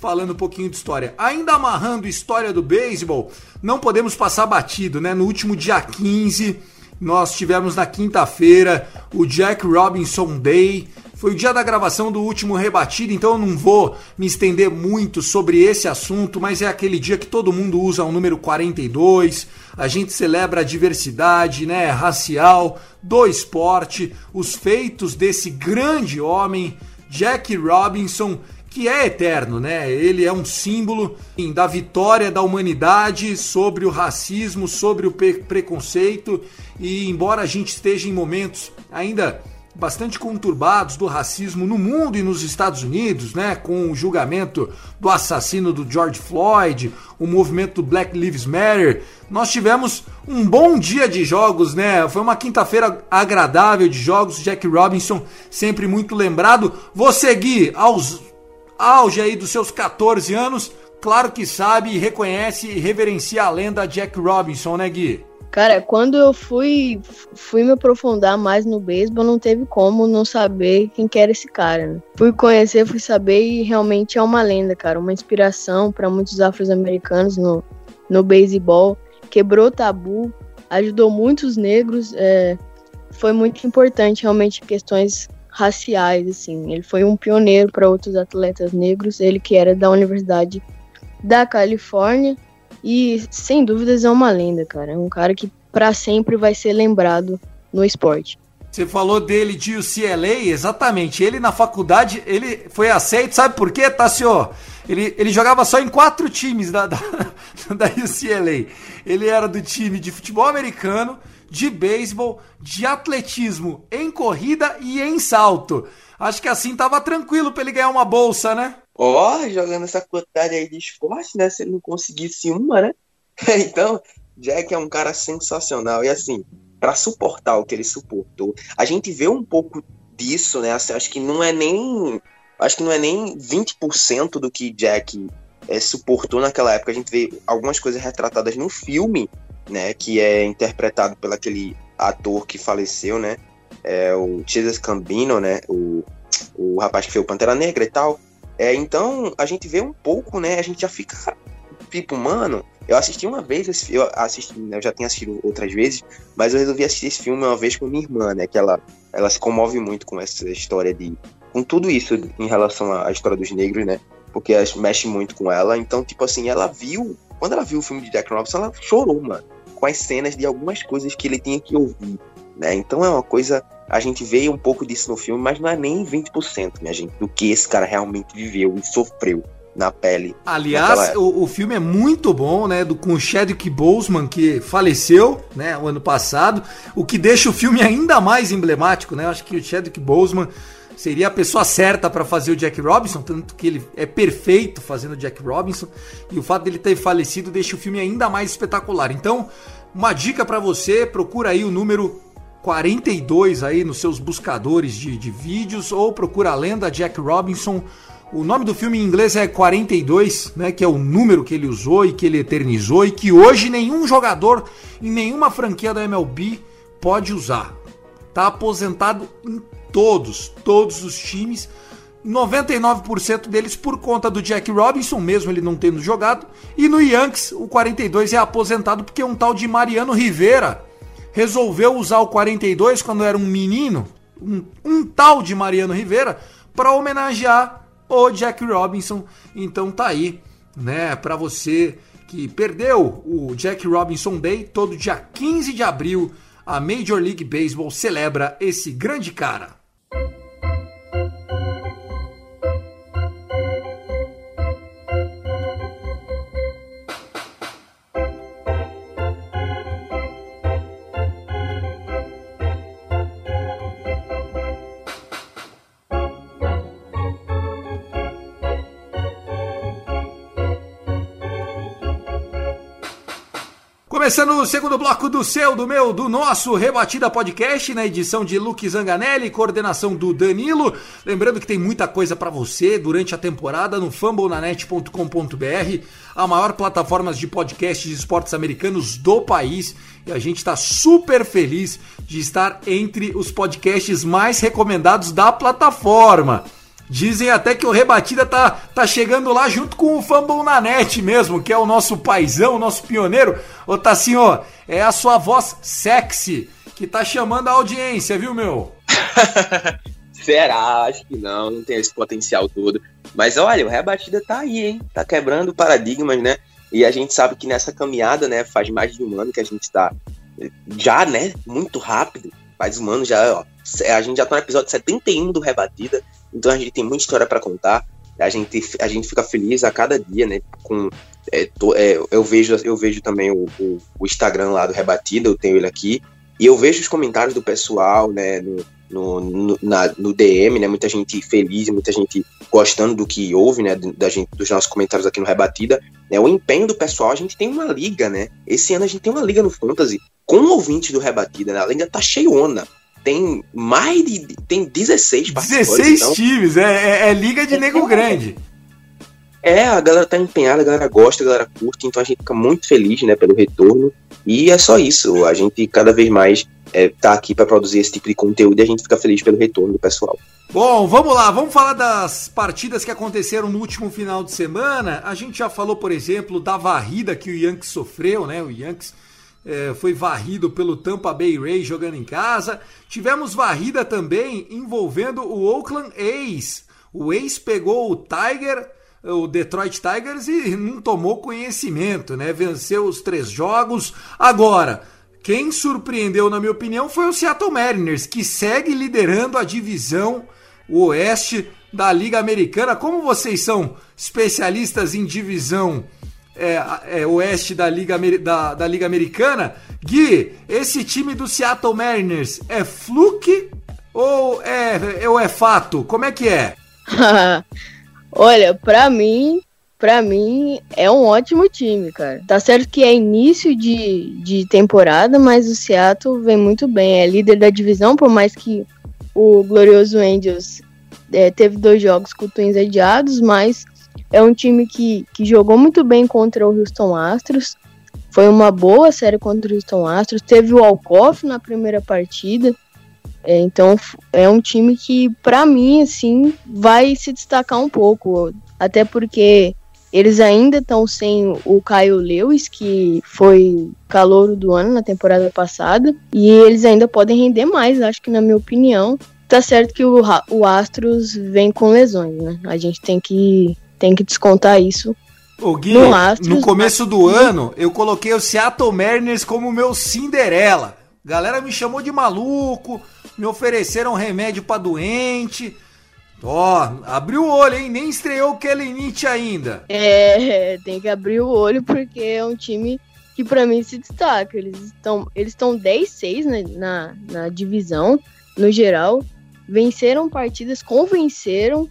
falando um pouquinho de história. Ainda amarrando história do beisebol, não podemos passar batido, né? No último dia 15, nós tivemos na quinta-feira o Jack Robinson Day, foi o dia da gravação do último rebatido, então eu não vou me estender muito sobre esse assunto, mas é aquele dia que todo mundo usa o número 42. A gente celebra a diversidade, né, racial do esporte, os feitos desse grande homem, Jack Robinson, que é eterno, né? Ele é um símbolo da vitória da humanidade sobre o racismo, sobre o preconceito, e embora a gente esteja em momentos ainda bastante conturbados do racismo no mundo e nos Estados Unidos, né, com o julgamento do assassino do George Floyd, o movimento Black Lives Matter. Nós tivemos um bom dia de jogos, né? Foi uma quinta-feira agradável de jogos. Jack Robinson sempre muito lembrado. Vou seguir aos auge aí dos seus 14 anos. Claro que sabe, reconhece e reverencia a lenda Jack Robinson, né, Gui? Cara, quando eu fui, fui me aprofundar mais no beisebol, não teve como não saber quem que era esse cara. Né? Fui conhecer, fui saber e realmente é uma lenda, cara, uma inspiração para muitos afro-americanos no, no beisebol. Quebrou tabu, ajudou muitos negros, é, foi muito importante realmente questões raciais, assim. Ele foi um pioneiro para outros atletas negros, ele que era da Universidade da Califórnia e sem dúvidas é uma lenda, cara. É um cara que para sempre vai ser lembrado no esporte. Você falou dele de UCLA, exatamente. Ele na faculdade, ele foi aceito, sabe por quê, Tassio? Ele, ele jogava só em quatro times da, da, (laughs) da UCLA. Ele era do time de futebol americano, de beisebol, de atletismo, em corrida e em salto. Acho que assim tava tranquilo para ele ganhar uma bolsa, né? Ó, oh, jogando essa quantidade aí de esporte, né? Se ele não conseguisse uma, né? (laughs) então, Jack é um cara sensacional. E assim, para suportar o que ele suportou, a gente vê um pouco disso, né? Assim, acho que não é nem. Acho que não é nem 20% do que Jack é, suportou naquela época. A gente vê algumas coisas retratadas no filme, né? Que é interpretado pelo aquele ator que faleceu, né? É, o Chase Cambino, né? O, o rapaz que fez o Pantera Negra e tal. É, então, a gente vê um pouco, né? A gente já fica tipo, mano, eu assisti uma vez, eu assisti, né, eu já tinha assistido outras vezes, mas eu resolvi assistir esse filme uma vez com minha irmã, né? Que ela, ela se comove muito com essa história de. com tudo isso em relação à história dos negros, né? Porque mexe muito com ela. Então, tipo assim, ela viu. Quando ela viu o filme de Jack Robinson, ela chorou, mano. Com as cenas de algumas coisas que ele tinha que ouvir. Né? Então é uma coisa. A gente vê um pouco disso no filme, mas não é nem 20%, minha gente, do que esse cara realmente viveu e sofreu na pele. Aliás, o, o, filme é muito bom, né? Do, com o Chadwick Boseman, que faleceu, né? O ano passado, o que deixa o filme ainda mais emblemático, né? Eu acho que o Chadwick Boseman seria a pessoa certa para fazer o Jack Robinson, tanto que ele é perfeito fazendo o Jack Robinson, e o fato dele ter falecido deixa o filme ainda mais espetacular. Então, uma dica para você, procura aí o número 42 aí nos seus buscadores de, de vídeos ou procura a lenda Jack Robinson o nome do filme em inglês é 42, né, que é o número que ele usou e que ele eternizou e que hoje nenhum jogador em nenhuma franquia da MLB pode usar. Tá aposentado em todos, todos os times. 99% deles por conta do Jack Robinson, mesmo ele não tendo jogado. E no Yankees, o 42 é aposentado porque um tal de Mariano Rivera resolveu usar o 42 quando era um menino, um, um tal de Mariano Rivera, para homenagear o Jack Robinson. Então tá aí, né, para você que perdeu o Jack Robinson Day, todo dia 15 de abril, a Major League Baseball celebra esse grande cara. Começando o segundo bloco do seu, do meu, do nosso Rebatida Podcast, na edição de Luke Zanganelli, coordenação do Danilo. Lembrando que tem muita coisa para você durante a temporada no fumblenanet.com.br, a maior plataforma de podcasts de esportes americanos do país. E a gente está super feliz de estar entre os podcasts mais recomendados da plataforma. Dizem até que o Rebatida tá, tá chegando lá junto com o Fumble na net mesmo, que é o nosso paizão, o nosso pioneiro. Ô Tassinho, é a sua voz sexy que tá chamando a audiência, viu, meu? (laughs) Será? Acho que não, não tem esse potencial todo. Mas olha, o Rebatida tá aí, hein? Tá quebrando paradigmas, né? E a gente sabe que nessa caminhada, né, faz mais de um ano que a gente tá já, né, muito rápido. Faz um ano já, ó. A gente já tá no episódio 71 do Rebatida. Então a gente tem muita história para contar. A gente, a gente fica feliz a cada dia, né? Com, é, é, eu, vejo, eu vejo também o, o, o, Instagram lá do Rebatida, eu tenho ele aqui. E eu vejo os comentários do pessoal, né? No, no, no, na, no DM, né? Muita gente feliz, muita gente gostando do que ouve, né? Da gente, dos nossos comentários aqui no Rebatida. Né, o empenho do pessoal, a gente tem uma liga, né? Esse ano a gente tem uma liga no Fantasy com ouvintes do Rebatida, né? A liga tá cheiona tem mais de. Tem 16 participantes. 16 então, times, é, é, é, liga de é, nego grande. É, a galera tá empenhada, a galera gosta, a galera curte, então a gente fica muito feliz, né, pelo retorno. E é só isso, a gente cada vez mais é, tá aqui para produzir esse tipo de conteúdo e a gente fica feliz pelo retorno do pessoal. Bom, vamos lá, vamos falar das partidas que aconteceram no último final de semana. A gente já falou, por exemplo, da varrida que o Yankees sofreu, né? O Yankees é, foi varrido pelo Tampa Bay Rays jogando em casa. Tivemos varrida também envolvendo o Oakland A's. O A's pegou o Tiger, o Detroit Tigers e não tomou conhecimento, né? Venceu os três jogos. Agora, quem surpreendeu, na minha opinião, foi o Seattle Mariners, que segue liderando a divisão oeste da Liga Americana. Como vocês são especialistas em divisão é, é, oeste da Liga, da, da Liga Americana, Gui, esse time do Seattle Mariners é fluke ou é, ou é fato? Como é que é? (laughs) Olha, pra mim, pra mim é um ótimo time, cara. Tá certo que é início de, de temporada, mas o Seattle vem muito bem. É líder da divisão, por mais que o glorioso Angels é, teve dois jogos com Twins adiados, mas é um time que, que jogou muito bem contra o Houston Astros. Foi uma boa série contra o Houston Astros. Teve o Alcoff na primeira partida. É, então é um time que, para mim, assim, vai se destacar um pouco. Até porque eles ainda estão sem o Kyle Lewis, que foi calouro do ano na temporada passada. E eles ainda podem render mais, acho que na minha opinião. Tá certo que o, o Astros vem com lesões, né? A gente tem que tem que descontar isso. O Gui, no, Astros, no começo do ano, eu coloquei o Seattle Mariners como meu Cinderela. Galera me chamou de maluco, me ofereceram remédio para doente. Ó, oh, abriu o olho, hein? Nem estreou o Kelly Nietzsche ainda. É, tem que abrir o olho porque é um time que para mim se destaca. Eles estão eles estão 10-6 né, na, na divisão, no geral. Venceram partidas, convenceram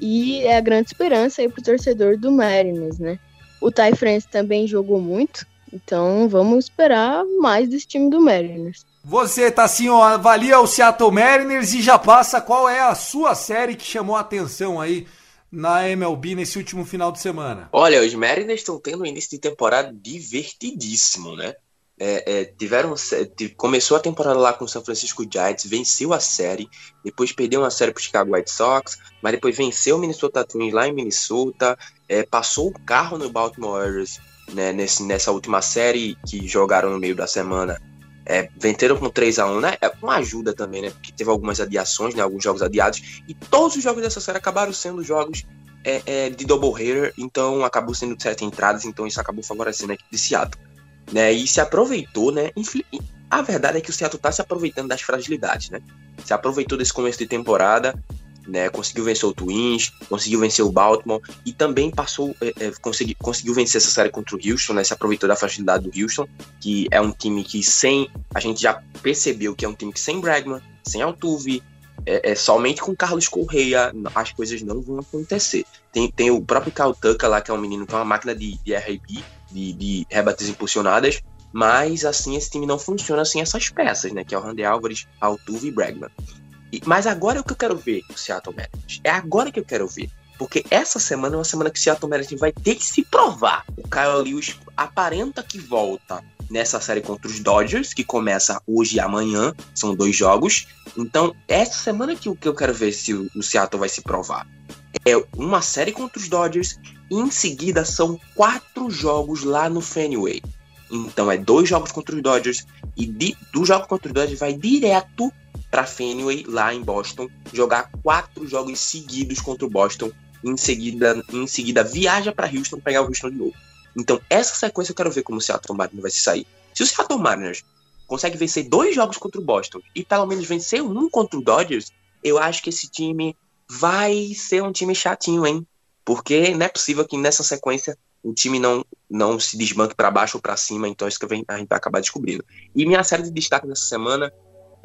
e é a grande esperança aí pro torcedor do Mariners, né? O Ty France também jogou muito, então vamos esperar mais desse time do Mariners. Você, tá assim, ó, avalia o Seattle Mariners e já passa qual é a sua série que chamou a atenção aí na MLB nesse último final de semana? Olha, os Mariners estão tendo um início de temporada divertidíssimo, né? É, é, tiveram começou a temporada lá com o São Francisco Giants, venceu a série, depois perdeu uma série para o Chicago White Sox, mas depois venceu o Minnesota Twins lá em Minnesota, é, passou o carro no Baltimore Orioles né, nesse, nessa última série que jogaram no meio da semana. É, venceram com 3 a 1 né? É uma ajuda também, né? Porque teve algumas adiações, né? Alguns jogos adiados. E todos os jogos dessa série acabaram sendo jogos é, é, de double header, então acabou sendo sete entradas, então isso acabou favorecendo a equipe de Seattle né? E se aproveitou, né? A verdade é que o Seattle tá se aproveitando das fragilidades, né? Se aproveitou desse começo de temporada, né? Conseguiu vencer o Twins, conseguiu vencer o Baltimore e também passou, é, é, consegui, conseguiu vencer essa série contra o Houston, né? Se aproveitou da fragilidade do Houston, que é um time que sem, a gente já percebeu que é um time que sem Bregman, sem Altuve, é, é, somente com Carlos Correia as coisas não vão acontecer. Tem, tem o próprio Cal Tucker lá, que é um menino que é uma máquina de, de RB, de, de rebates impulsionadas, mas assim esse time não funciona sem essas peças, né? Que é o Randy Álvares, Altuve e Bregman. E, mas agora é o que eu quero ver o Seattle Mariners. É agora que eu quero ver. Porque essa semana é uma semana que o Seattle Mariners vai ter que se provar. O Kyle Lewis aparenta que volta nessa série contra os Dodgers, que começa hoje e amanhã, são dois jogos. Então, essa semana que, eu quero ver se o, Seattle vai se provar. É uma série contra os Dodgers em seguida são quatro jogos lá no Fenway. Então é dois jogos contra os Dodgers e de, do jogo contra os Dodgers vai direto para Fenway lá em Boston jogar quatro jogos seguidos contra o Boston. Em seguida, em seguida viaja para Houston pegar o Houston de novo. Então essa sequência eu quero ver como o Seattle Mariners vai se sair. Se o Seattle Mariners consegue vencer dois jogos contra o Boston e pelo menos vencer um contra o Dodgers, eu acho que esse time vai ser um time chatinho, hein? Porque não é possível que nessa sequência o time não, não se desbanque para baixo ou para cima, então é isso que a gente vai acabar descobrindo. E minha série de destaque nessa semana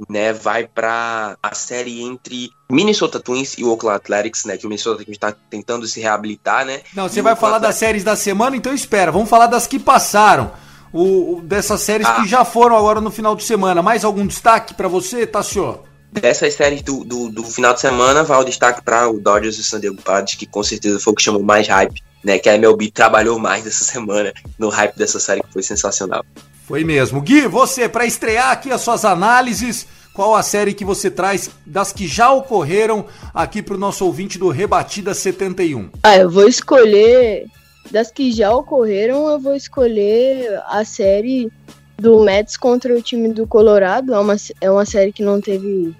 né, vai para a série entre Minnesota Twins e o Oakland Athletics, né, que o Minnesota Twins está tentando se reabilitar, né? Não, você vai falar Athletics... das séries da semana, então espera, vamos falar das que passaram. O, o dessas séries ah. que já foram agora no final de semana. Mais algum destaque para você, Tassio? Dessas séries do, do, do, final de semana, vai o destaque para o Dodgers e o San Diego Padres, que com certeza foi o que chamou mais hype, né? Que a MLB trabalhou mais essa (laughs) semana no hype dessa série, que foi sensacional. Foi mesmo. Gui, você, para estrear aqui as suas análises, qual a série que você traz das que já ocorreram aqui para o nosso ouvinte do Rebatida 71? Ah, eu vou escolher. Das que já ocorreram, eu vou escolher a série do Mets contra o time do Colorado. É uma, é uma série que não teve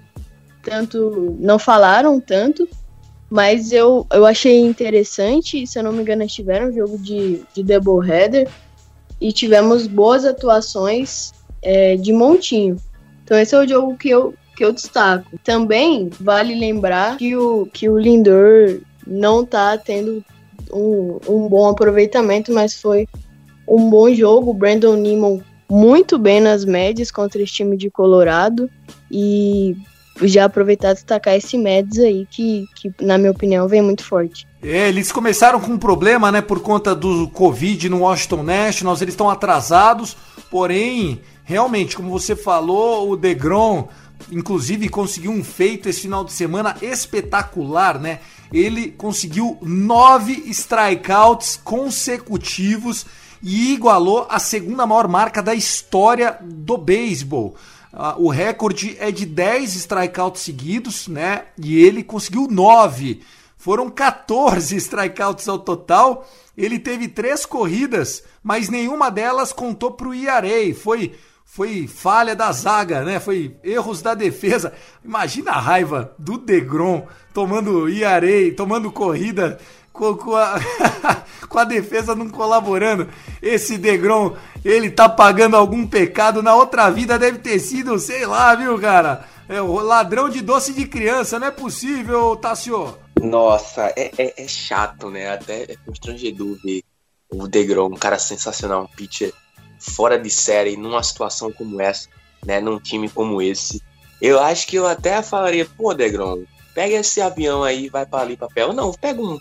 tanto. Não falaram tanto, mas eu, eu achei interessante. Se eu não me engano, tiveram um jogo de, de doubleheader e tivemos boas atuações é, de montinho. Então esse é o jogo que eu, que eu destaco. Também vale lembrar que o, que o Lindor não tá tendo um, um bom aproveitamento, mas foi um bom jogo. Brandon Newman muito bem nas médias contra esse time de Colorado. E já aproveitar e destacar esse Meds aí, que, que, na minha opinião, vem muito forte. É, eles começaram com um problema, né, por conta do Covid no Washington Nationals, eles estão atrasados, porém, realmente, como você falou, o DeGrom, inclusive, conseguiu um feito esse final de semana espetacular, né? Ele conseguiu nove strikeouts consecutivos e igualou a segunda maior marca da história do beisebol. Uh, o recorde é de 10 strikeouts seguidos, né? E ele conseguiu 9. Foram 14 (laughs) strikeouts ao total. Ele teve três corridas, mas nenhuma delas contou para o IAREI. Foi foi falha da zaga, né? Foi erros da defesa. Imagina a raiva do Degrom tomando IAREI, tomando corrida com, com, a, (laughs) com a defesa não colaborando. Esse Degrom, ele tá pagando algum pecado. Na outra vida deve ter sido, sei lá, viu, cara? É o ladrão de doce de criança, não é possível, Tassio. Nossa, é, é, é chato, né? Até é constrangedor ver o Degrom, um cara sensacional, um pitcher fora de série, numa situação como essa, né? Num time como esse. Eu acho que eu até falaria, pô, Degrom, pega esse avião aí vai para ali papel. Não, pega um,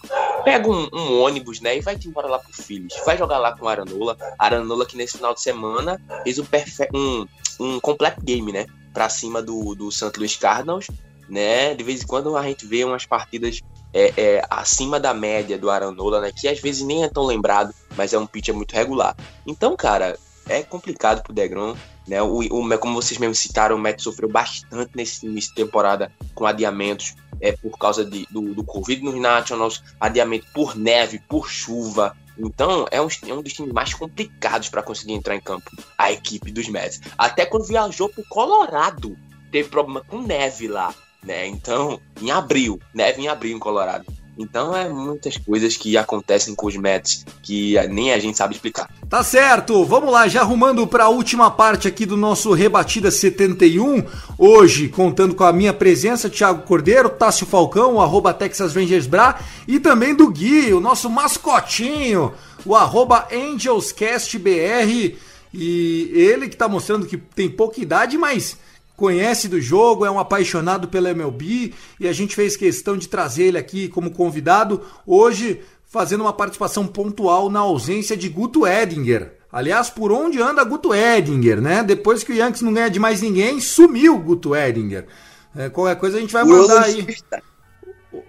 pega um, um, ônibus, né, e vai embora lá pro Phillies. Vai jogar lá com o Aranola. Aranola que nesse final de semana fez um, um, um complete game, né, pra cima do, do St. Louis Cardinals, né. De vez em quando a gente vê umas partidas é, é, acima da média do Aranola, né, que às vezes nem é tão lembrado, mas é um pitcher muito regular. Então, cara, é complicado pro Degrom. Né? O, o, como vocês mesmos citaram, o Mets sofreu bastante nesse início de temporada com adiamentos é, por causa de, do, do Covid nos Nationals, adiamento por neve, por chuva. Então é um, é um dos times mais complicados para conseguir entrar em campo, a equipe dos Mets. Até quando viajou pro Colorado, teve problema com neve lá. Né? Então, em abril, neve em abril em Colorado. Então é muitas coisas que acontecem com os Mets que nem a gente sabe explicar. Tá certo, vamos lá, já arrumando para a última parte aqui do nosso Rebatida 71. Hoje, contando com a minha presença, Thiago Cordeiro, Tássio Falcão, arroba Texas Rangers Bra, e também do Gui, o nosso mascotinho, o arroba AngelsCastBR. E ele que tá mostrando que tem pouca idade, mas conhece do jogo, é um apaixonado pela MLB e a gente fez questão de trazer ele aqui como convidado hoje, fazendo uma participação pontual na ausência de Guto Edinger. Aliás, por onde anda Guto Edinger, né? Depois que o Yankees não ganha de mais ninguém, sumiu Guto Edinger. É, qualquer coisa a gente vai mandar aí.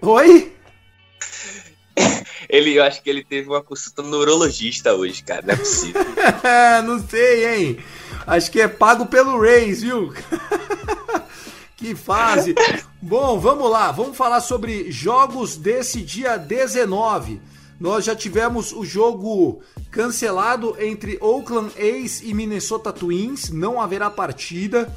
Oi? (laughs) Ele, eu acho que ele teve uma consulta neurologista hoje, cara. Não é possível. (laughs) não sei, hein? Acho que é pago pelo Reis, viu? (laughs) que fase. Bom, vamos lá. Vamos falar sobre jogos desse dia 19. Nós já tivemos o jogo cancelado entre Oakland A's e Minnesota Twins. Não haverá partida.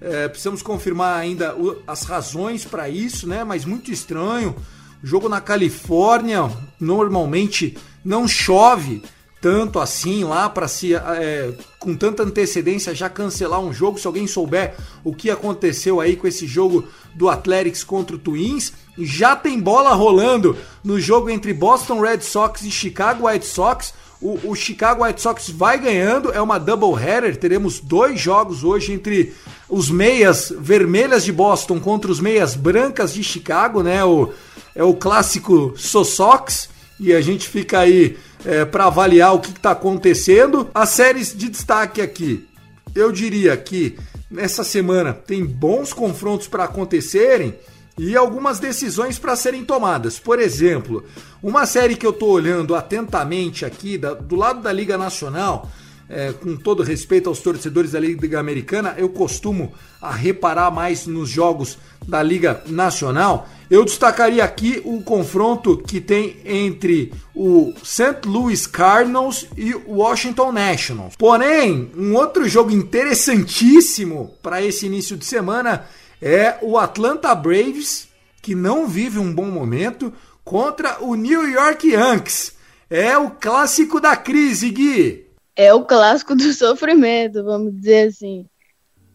É, precisamos confirmar ainda as razões para isso, né? Mas muito estranho. Jogo na Califórnia normalmente não chove tanto assim lá para se é, com tanta antecedência já cancelar um jogo. Se alguém souber o que aconteceu aí com esse jogo do Athletics contra o Twins, já tem bola rolando no jogo entre Boston Red Sox e Chicago White Sox. O, o Chicago White Sox vai ganhando, é uma double header. Teremos dois jogos hoje entre os meias vermelhas de Boston contra os meias brancas de Chicago, né? O, é o clássico Sosox e a gente fica aí é, para avaliar o que está acontecendo. As séries de destaque aqui, eu diria que nessa semana tem bons confrontos para acontecerem e algumas decisões para serem tomadas. Por exemplo, uma série que eu estou olhando atentamente aqui, da, do lado da Liga Nacional, é, com todo respeito aos torcedores da Liga Americana, eu costumo a reparar mais nos jogos da Liga Nacional. Eu destacaria aqui o confronto que tem entre o St. Louis Cardinals e o Washington Nationals. Porém, um outro jogo interessantíssimo para esse início de semana é o Atlanta Braves, que não vive um bom momento, contra o New York Yankees. É o clássico da crise, Gui. É o clássico do (laughs) sofrimento, vamos dizer assim.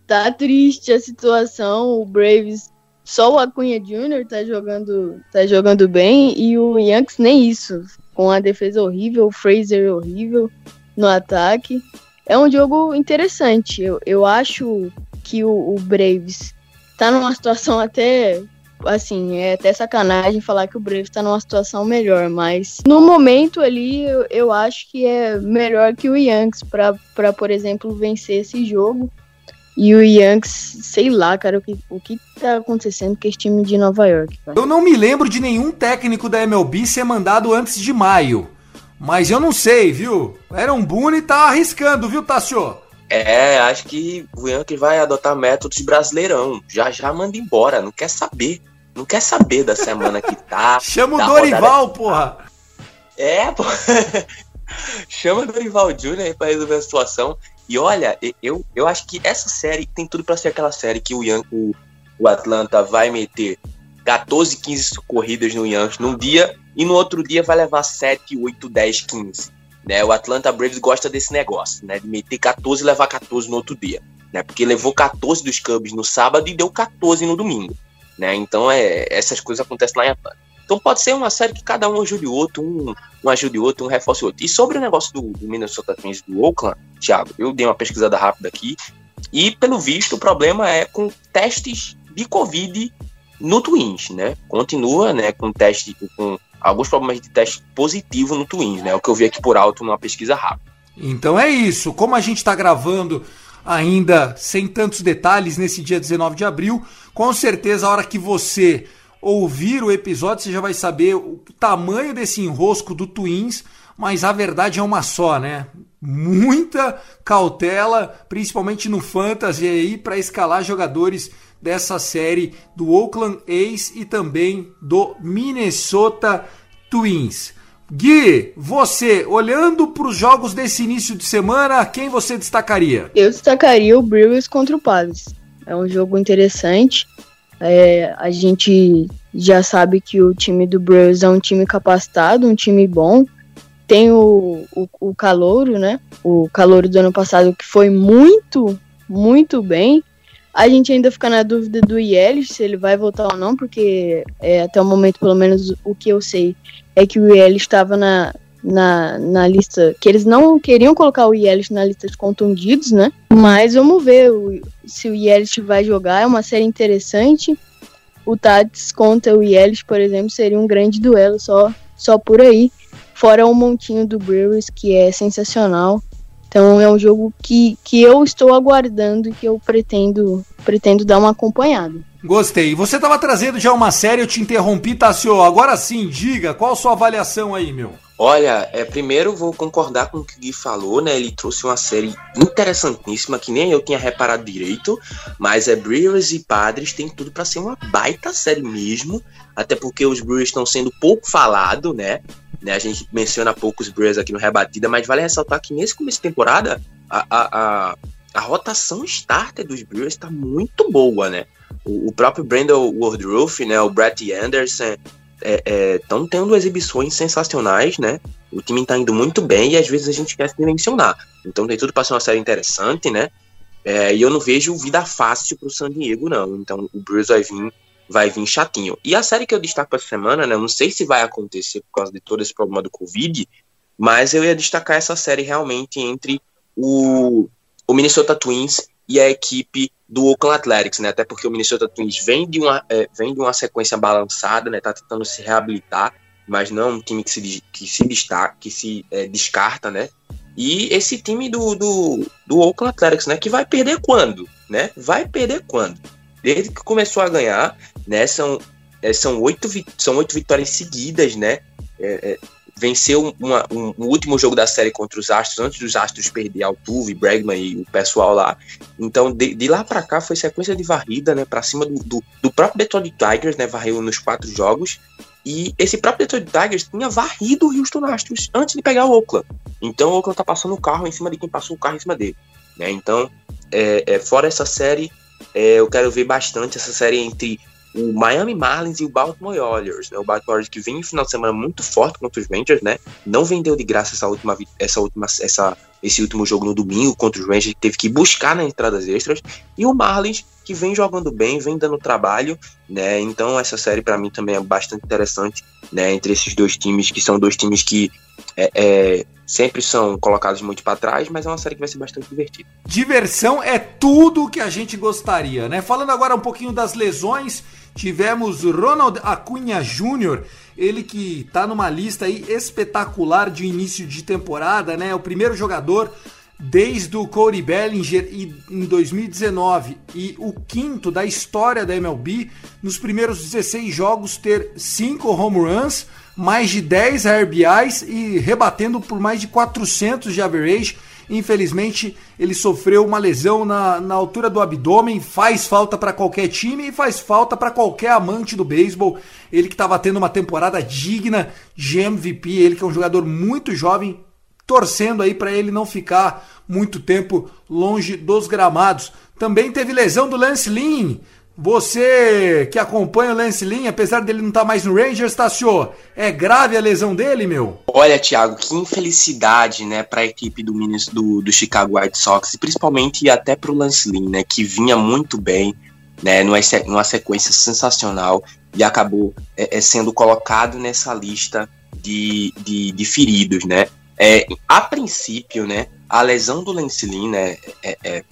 Tá triste a situação, o Braves só o Acunha Jr. tá jogando, tá jogando bem e o Yankees nem isso. Com a defesa horrível, o Fraser horrível no ataque. É um jogo interessante. Eu, eu acho que o, o Braves tá numa situação até assim, é até sacanagem falar que o Braves tá numa situação melhor, mas no momento ali eu, eu acho que é melhor que o Yankees para, por exemplo, vencer esse jogo. E o Yankees, sei lá, cara, o que, o que tá acontecendo com esse time de Nova York. Cara. Eu não me lembro de nenhum técnico da MLB ser mandado antes de maio. Mas eu não sei, viu? Era um Boone tá arriscando, viu, Tassio? É, acho que o Yankees vai adotar métodos brasileirão. Já já manda embora, não quer saber. Não quer saber da semana que tá. (laughs) (laughs) Chama o Dorival, porra! É, pô. Chama o Dorival Jr. aí pra resolver a situação. E olha, eu, eu acho que essa série tem tudo para ser aquela série que o, Yan, o, o Atlanta vai meter 14, 15 corridas no Yankees num dia e no outro dia vai levar 7, 8, 10, 15. Né? O Atlanta Braves gosta desse negócio, né? De meter 14 e levar 14 no outro dia. Né? Porque levou 14 dos Cubs no sábado e deu 14 no domingo. Né? Então é, essas coisas acontecem lá em Atlanta. Então pode ser uma série que cada um ajude o outro, um, um ajude o outro, um reforce o outro. E sobre o negócio do, do Minnesota Twins do Oakland, Thiago, eu dei uma pesquisada rápida aqui, e pelo visto o problema é com testes de Covid no Twins, né? Continua, né, com teste, com alguns problemas de teste positivo no Twins, né? O que eu vi aqui por alto numa pesquisa rápida. Então é isso. Como a gente está gravando ainda sem tantos detalhes nesse dia 19 de abril, com certeza a hora que você ouvir o episódio, você já vai saber o tamanho desse enrosco do Twins, mas a verdade é uma só, né? Muita cautela, principalmente no Fantasy aí, para escalar jogadores dessa série do Oakland A's e também do Minnesota Twins. Gui, você, olhando para os jogos desse início de semana, quem você destacaria? Eu destacaria o Brewers contra o Padres. É um jogo interessante. É, a gente já sabe que o time do Brewers é um time capacitado, um time bom. Tem o, o, o Calouro, né? O Calouro do ano passado que foi muito, muito bem. A gente ainda fica na dúvida do Yelich, se ele vai voltar ou não, porque é, até o momento, pelo menos, o que eu sei é que o Yelich estava na, na, na lista, que eles não queriam colocar o Yelich na lista de contundidos, né? Mas vamos ver o, se o Yelich vai jogar, é uma série interessante. O Tats contra o Yelich, por exemplo, seria um grande duelo só, só por aí. Fora o montinho do Brewers, que é sensacional. Então é um jogo que, que eu estou aguardando e que eu pretendo, pretendo dar uma acompanhada. Gostei. Você estava trazendo já uma série, eu te interrompi, Tassio. Agora sim, diga, qual a sua avaliação aí, meu? Olha, é, primeiro vou concordar com o que o Gui falou, né? Ele trouxe uma série interessantíssima que nem eu tinha reparado direito, mas é Brewers e Padres tem tudo para ser uma baita série mesmo, até porque os Brewers estão sendo pouco falados, né? né? A gente menciona poucos Brewers aqui no Rebatida, mas vale ressaltar que nesse começo de temporada a, a, a, a rotação starter dos Brewers está muito boa, né? O, o próprio Brandon Woodruff, né? O Brett Anderson estão é, é, tendo exibições sensacionais, né? O time está indo muito bem e às vezes a gente esquece de mencionar. Então tem tudo para ser uma série interessante, né? É, e eu não vejo vida fácil para o San Diego, não. Então o Bruce vai vir, vai vir chatinho. E a série que eu destaco essa semana, né? Não sei se vai acontecer por causa de todo esse problema do Covid, mas eu ia destacar essa série realmente entre o, o Minnesota Twins e a equipe do Oakland Athletics, né? Até porque o Minnesota Twins vem de uma, é, vem de uma sequência balançada, né? Tá tentando se reabilitar, mas não é um time que se, que se destaca, que se é, descarta, né? E esse time do, do, do Oakland Athletics, né? Que vai perder quando, né? Vai perder quando? Desde que começou a ganhar, né? São, é, são, oito, são oito vitórias seguidas, né? É, é venceu uma, um, um, último jogo da série contra os Astros, antes dos Astros perder Altuve, Bregman e o pessoal lá. Então, de, de lá para cá foi sequência de varrida, né, para cima do, do, do, próprio Detroit Tigers, né, varreu nos quatro jogos. E esse próprio Detroit Tigers tinha varrido o Houston Astros antes de pegar o Oakland. Então, o Oakland tá passando o carro em cima de quem passou o carro em cima dele. Né? Então, é, é, fora essa série, é, eu quero ver bastante essa série entre o Miami Marlins e o Baltimore Orioles, né? O Baltimore Orioles que vem em final de semana muito forte contra os Rangers, né? Não vendeu de graça essa última essa última essa esse último jogo no domingo contra os Rangers, teve que buscar nas entradas extras, e o Marlins, que vem jogando bem, vem dando trabalho, né? Então essa série para mim também é bastante interessante, né? Entre esses dois times, que são dois times que é, é, sempre são colocados muito para trás, mas é uma série que vai ser bastante divertida. Diversão é tudo que a gente gostaria, né? Falando agora um pouquinho das lesões, tivemos Ronald Acunha Jr., ele que tá numa lista aí espetacular de início de temporada, né? O primeiro jogador desde o Cody Bellinger em 2019 e o quinto da história da MLB nos primeiros 16 jogos ter 5 home runs, mais de 10 RBIs e rebatendo por mais de 400 de average. Infelizmente, ele sofreu uma lesão na, na altura do abdômen. Faz falta para qualquer time e faz falta para qualquer amante do beisebol. Ele que estava tendo uma temporada digna de MVP. Ele que é um jogador muito jovem, torcendo aí para ele não ficar muito tempo longe dos gramados. Também teve lesão do Lance Lynn. Você que acompanha o Lance Lynn, apesar dele não estar tá mais no Rangers, Tassio, é grave a lesão dele, meu? Olha, Thiago, que infelicidade, né, para a equipe do, do, do Chicago White Sox, e principalmente até para o Lance Lynn, né, que vinha muito bem, né, numa, sequência sensacional e acabou é, é, sendo colocado nessa lista de, de, de feridos, né. É, a princípio, né, a lesão do Lance Lynn, né, é, é,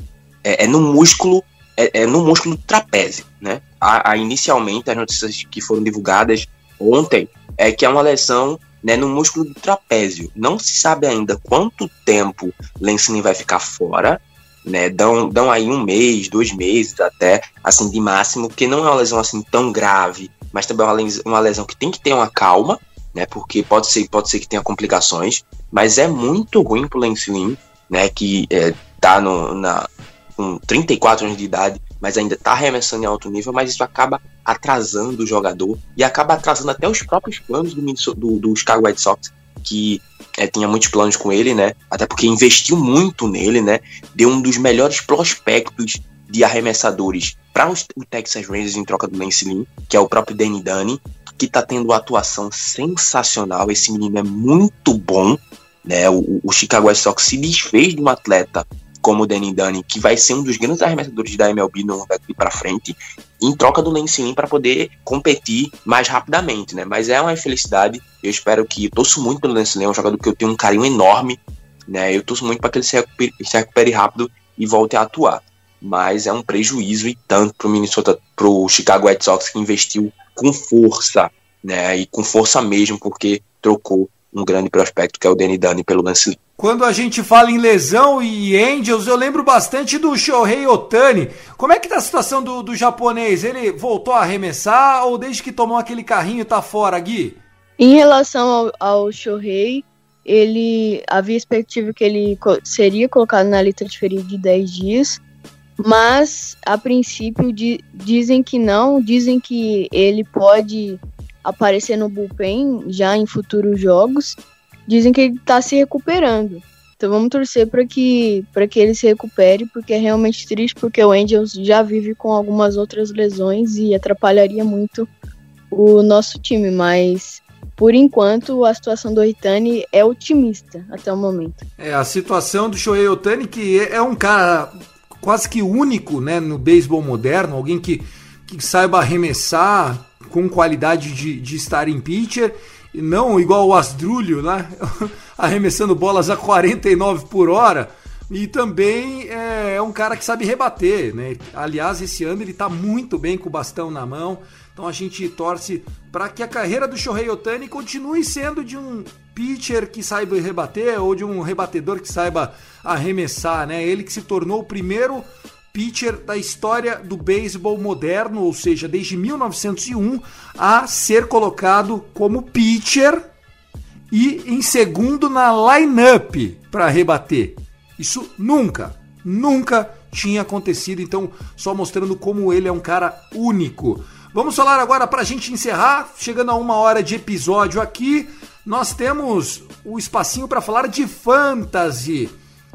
é, é no músculo é, é, no músculo do trapézio, né? A, a, inicialmente, as notícias que foram divulgadas ontem é que é uma lesão né, no músculo do trapézio. Não se sabe ainda quanto tempo Lance vai ficar fora, né? Dão, dão aí um mês, dois meses até, assim, de máximo, que não é uma lesão assim tão grave, mas também é uma lesão, uma lesão que tem que ter uma calma, né? Porque pode ser, pode ser que tenha complicações, mas é muito ruim pro Lynn, né? Que é, tá no, na, com 34 anos de idade, mas ainda está arremessando em alto nível, mas isso acaba atrasando o jogador e acaba atrasando até os próprios planos do, do, do Chicago White Sox, que é, tinha muitos planos com ele, né? Até porque investiu muito nele, né? Deu um dos melhores prospectos de arremessadores para o Texas Rangers em troca do Lance Lynn, que é o próprio Danny Dunny, que está tendo uma atuação sensacional. Esse menino é muito bom, né? O, o Chicago White Sox se desfez de um atleta como o Danny Dunny, que vai ser um dos grandes arremessadores da MLB no daqui para frente, em troca do Lance Lynn para poder competir mais rapidamente, né? Mas é uma infelicidade. Eu espero que eu torço muito pelo Lance Lynn, é um jogador que eu tenho um carinho enorme, né? Eu torço muito para que ele se recupere, se recupere rápido e volte a atuar. Mas é um prejuízo e tanto para o Minnesota, para o Chicago White Sox que investiu com força, né? E com força mesmo, porque trocou um grande prospecto que é o Danny Dunny pelo Lance. Quando a gente fala em lesão e Angels, eu lembro bastante do Shohei Otani. Como é que tá a situação do, do japonês? Ele voltou a arremessar ou desde que tomou aquele carrinho tá fora, Gui? Em relação ao, ao Shohei, ele havia expectativa que ele seria colocado na lista de ferido de 10 dias, mas a princípio di, dizem que não, dizem que ele pode aparecer no bullpen já em futuros jogos dizem que ele está se recuperando. Então vamos torcer para que, que ele se recupere, porque é realmente triste, porque o Angels já vive com algumas outras lesões e atrapalharia muito o nosso time, mas por enquanto a situação do Oitani é otimista até o momento. É, a situação do Shohei Otani, que é um cara quase que único né, no beisebol moderno, alguém que, que saiba arremessar com qualidade de, de estar em pitcher não igual o Asdrúlio, né? (laughs) arremessando bolas a 49 por hora. E também é, é, um cara que sabe rebater, né? Aliás, esse ano ele está muito bem com o bastão na mão. Então a gente torce para que a carreira do Shohei Otani continue sendo de um pitcher que saiba rebater ou de um rebatedor que saiba arremessar, né? Ele que se tornou o primeiro pitcher da história do beisebol moderno, ou seja, desde 1901, a ser colocado como pitcher e em segundo na lineup para rebater. Isso nunca, nunca tinha acontecido, então só mostrando como ele é um cara único. Vamos falar agora para a gente encerrar, chegando a uma hora de episódio aqui, nós temos o espacinho para falar de fantasy.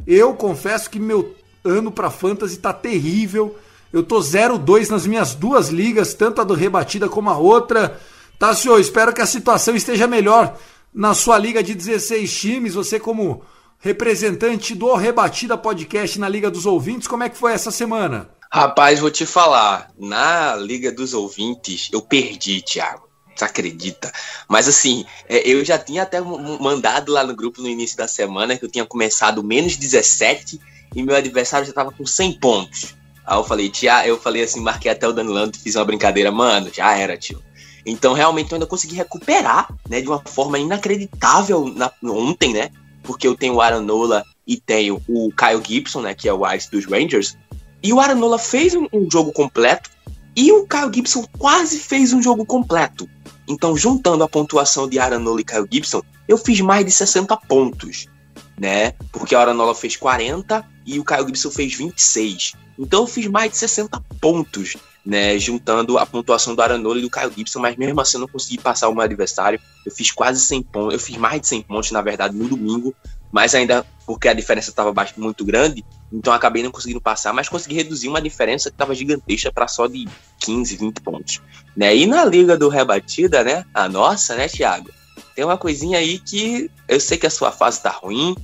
Eu confesso que meu ano para fantasy tá terrível. Eu tô 0-2 nas minhas duas ligas, tanto a do rebatida como a outra. Tá, senhor? Espero que a situação esteja melhor na sua liga de 16 times. Você, como representante do Rebatida Podcast na Liga dos Ouvintes. Como é que foi essa semana? Rapaz, vou te falar, na Liga dos Ouvintes eu perdi, Thiago. Você acredita? Mas assim, é, eu já tinha até mandado lá no grupo no início da semana que eu tinha começado menos 17 e meu adversário já tava com 100 pontos. Aí eu falei, tia, eu falei assim, marquei até o Danilando, fiz uma brincadeira, mano, já era, tio. Então realmente eu ainda consegui recuperar, né, de uma forma inacreditável na, ontem, né? Porque eu tenho o Aaron Nola e tenho o Kyle Gibson, né, que é o Ice dos Rangers. E o Aaron Nola fez um, um jogo completo e o Kyle Gibson quase fez um jogo completo. Então, juntando a pontuação de Aaron Nola e Kyle Gibson, eu fiz mais de 60 pontos, né? Porque a Aaron Nola fez 40 e o Kyle Gibson fez 26. Então, eu fiz mais de 60 pontos, né? Juntando a pontuação do Aaron Nola e do Kyle Gibson, mas mesmo assim eu não consegui passar o meu adversário. Eu fiz quase 100 pontos, eu fiz mais de 100 pontos, na verdade, no domingo, mas ainda porque a diferença estava muito grande, então acabei não conseguindo passar, mas consegui reduzir uma diferença que estava gigantesca para só de 15, 20 pontos. Né? E na liga do rebatida, né, a nossa, né, Thiago, tem uma coisinha aí que eu sei que a sua fase tá ruim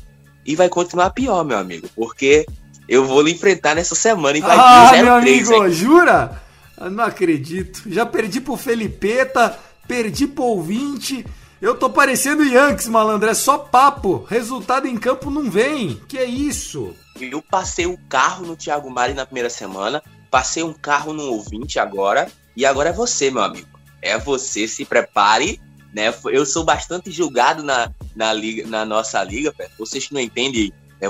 e vai continuar pior, meu amigo, porque eu vou lhe enfrentar nessa semana e vai ah, vir 0 meu amigo, aí. jura? Eu não acredito. Já perdi pro Felipeta, perdi pro ouvinte eu tô parecendo Yankees, malandro, é só papo. Resultado em campo não vem. Que é isso? Eu passei o carro no Thiago Mari na primeira semana, passei um carro no ouvinte agora, e agora é você, meu amigo. É você, se prepare, né? Eu sou bastante julgado na, na, liga, na nossa liga, vocês que não entendem, né,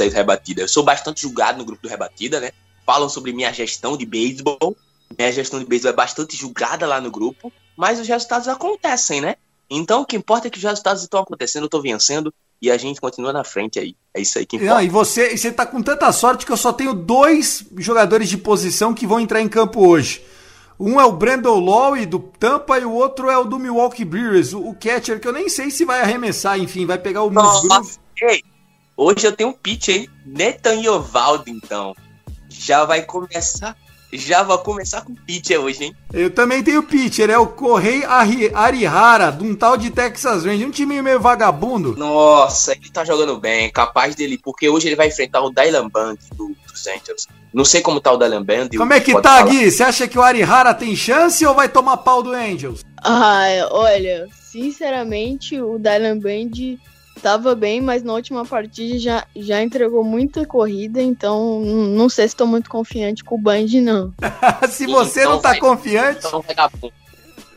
aí do Rebatida, eu sou bastante julgado no grupo do Rebatida, né? Falam sobre minha gestão de beisebol, minha gestão de beisebol é bastante julgada lá no grupo, mas os resultados acontecem, né? Então, o que importa é que os resultados estão acontecendo, eu tô vencendo e a gente continua na frente aí. É isso aí que importa. Não, e você, você tá com tanta sorte que eu só tenho dois jogadores de posição que vão entrar em campo hoje. Um é o Brandon Lowe do Tampa e o outro é o do Milwaukee Brewers, o, o catcher, que eu nem sei se vai arremessar, enfim, vai pegar o ei, Hoje eu tenho um pitch aí, Netan Yovaldo, então. Já vai começar já vou começar com pitcher hoje, hein? Eu também tenho pitcher, é o Correi Arihara, de um tal de Texas Rangers, um time meio vagabundo. Nossa, ele tá jogando bem, capaz dele, porque hoje ele vai enfrentar o Dylan Band do, dos Angels. Não sei como tá o Dylan Band. Como é que tá, falar. Gui? Você acha que o Arihara tem chance ou vai tomar pau do Angels? Ah, olha, sinceramente, o Dylan Band Tava bem, mas na última partida já, já entregou muita corrida, então não sei se estou muito confiante com o Band, não. (laughs) se você então não tá vai, confiante. Então vai dar bom.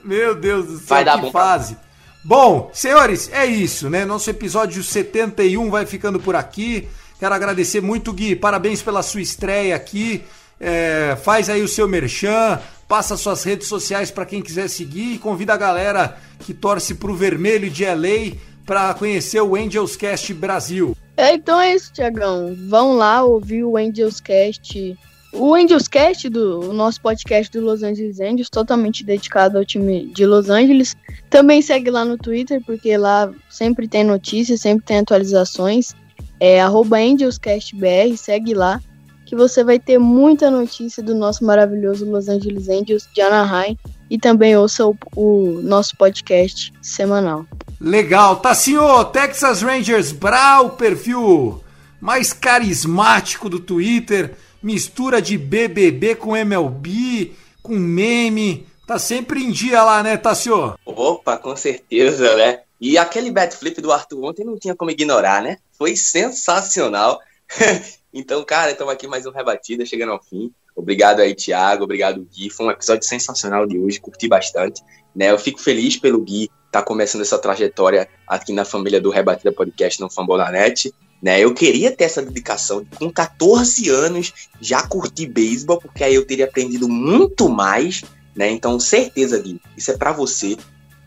Meu Deus do céu, vai dar que bom fase. Bom, senhores, é isso, né? Nosso episódio 71 vai ficando por aqui. Quero agradecer muito, Gui. Parabéns pela sua estreia aqui. É, faz aí o seu merchan, passa suas redes sociais para quem quiser seguir e convida a galera que torce pro vermelho de LA para conhecer o Angels Cast Brasil. É, então é isso, Tiagão. Vão lá ouvir o Angels Cast. O Angels Cast, do o nosso podcast do Los Angeles Angels, totalmente dedicado ao time de Los Angeles. Também segue lá no Twitter, porque lá sempre tem notícias, sempre tem atualizações. É AngelsCastBR, segue lá, que você vai ter muita notícia do nosso maravilhoso Los Angeles Angels de Anaheim. E também ouça o, o nosso podcast semanal. Legal, tá senhor, Texas Rangers Brau, perfil mais carismático do Twitter, mistura de BBB com MLB, com meme, tá sempre em dia lá, né, Tassio? Opa, com certeza, né? E aquele bat flip do Arthur ontem não tinha como ignorar, né? Foi sensacional. (laughs) então, cara, estamos aqui mais um Rebatida, chegando ao fim. Obrigado aí, Thiago, obrigado, Gui. Foi um episódio sensacional de hoje, curti bastante. Né? Eu fico feliz pelo Gui tá começando essa trajetória aqui na família do Rebatida Podcast no Fambonanet. Né? Eu queria ter essa dedicação. Com 14 anos, já curti beisebol, porque aí eu teria aprendido muito mais. Né? Então, certeza, Gui, isso é para você.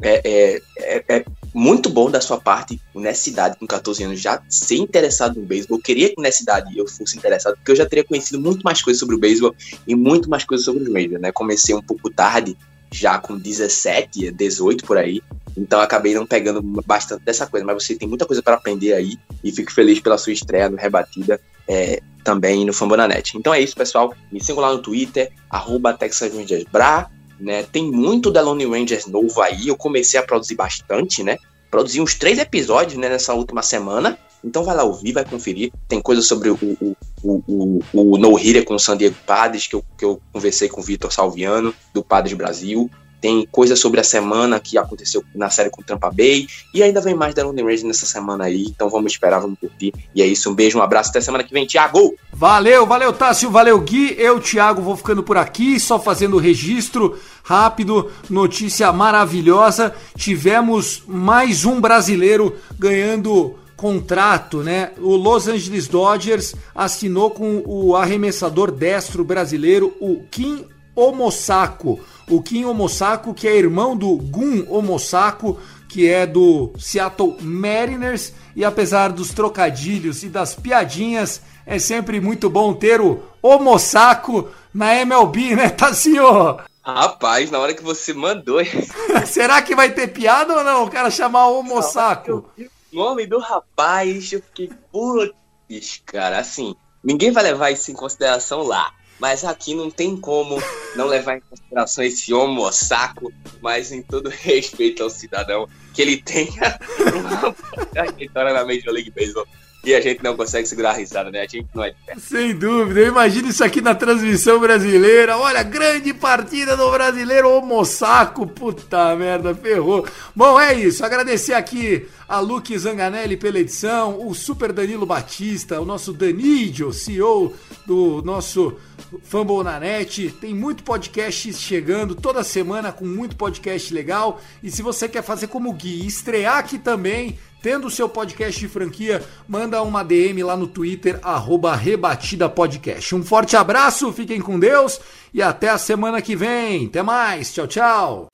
É, é, é, é, muito bom da sua parte, nessa idade, com 14 anos, já ser interessado no beisebol. Eu queria que nessa idade eu fosse interessado, porque eu já teria conhecido muito mais coisas sobre o beisebol e muito mais coisas sobre os majors, né? Comecei um pouco tarde, já com 17, 18 por aí. Então acabei não pegando bastante dessa coisa, mas você tem muita coisa para aprender aí e fico feliz pela sua estreia no Rebatida é, também no Fambonanet. Então é isso, pessoal. Me sigam lá no Twitter, arroba Texas Rangers Bra, né? Tem muito da Lone Rangers novo aí. Eu comecei a produzir bastante, né? Produzi uns três episódios né, nessa última semana. Então vai lá ouvir, vai conferir. Tem coisa sobre o, o, o, o, o No Hitter com o San Diego Padres, que eu, que eu conversei com o Vitor Salviano, do Padres Brasil tem coisa sobre a semana que aconteceu na série com Tampa Bay, e ainda vem mais da London Rangers nessa semana aí, então vamos esperar, vamos curtir. E é isso, um beijo, um abraço, até semana que vem, Thiago! Valeu, valeu, Tássio, valeu, Gui, eu, Thiago, vou ficando por aqui, só fazendo o registro rápido, notícia maravilhosa, tivemos mais um brasileiro ganhando contrato, né? O Los Angeles Dodgers assinou com o arremessador destro brasileiro, o Kim Omosako o Kim Omosako, que é irmão do Gun Omosako, que é do Seattle Mariners. E apesar dos trocadilhos e das piadinhas, é sempre muito bom ter o Omosako na MLB, né, Tassinho? Rapaz, na hora que você mandou. (laughs) Será que vai ter piada ou não? O cara chamar o Omosako. O nome do rapaz, eu fiquei, putz, cara, assim, ninguém vai levar isso em consideração lá. Mas aqui não tem como não levar em consideração esse homo saco, mas em todo (laughs) respeito ao cidadão, que ele tenha uma (laughs) trajetória na Major League Baseball e a gente não consegue segurar a risada, né? A gente não é. Sem dúvida, eu imagino isso aqui na transmissão brasileira. Olha, grande partida do brasileiro Homo Saco. Puta merda, ferrou. Bom, é isso. Agradecer aqui a Luke Zanganelli pela edição, o Super Danilo Batista, o nosso Danidio, CEO do nosso Fumble na Net. Tem muito podcast chegando toda semana com muito podcast legal. E se você quer fazer como Gui, estrear aqui também, tendo seu podcast de franquia, manda uma DM lá no Twitter, arroba Rebatida Podcast. Um forte abraço, fiquem com Deus e até a semana que vem. Até mais, tchau, tchau.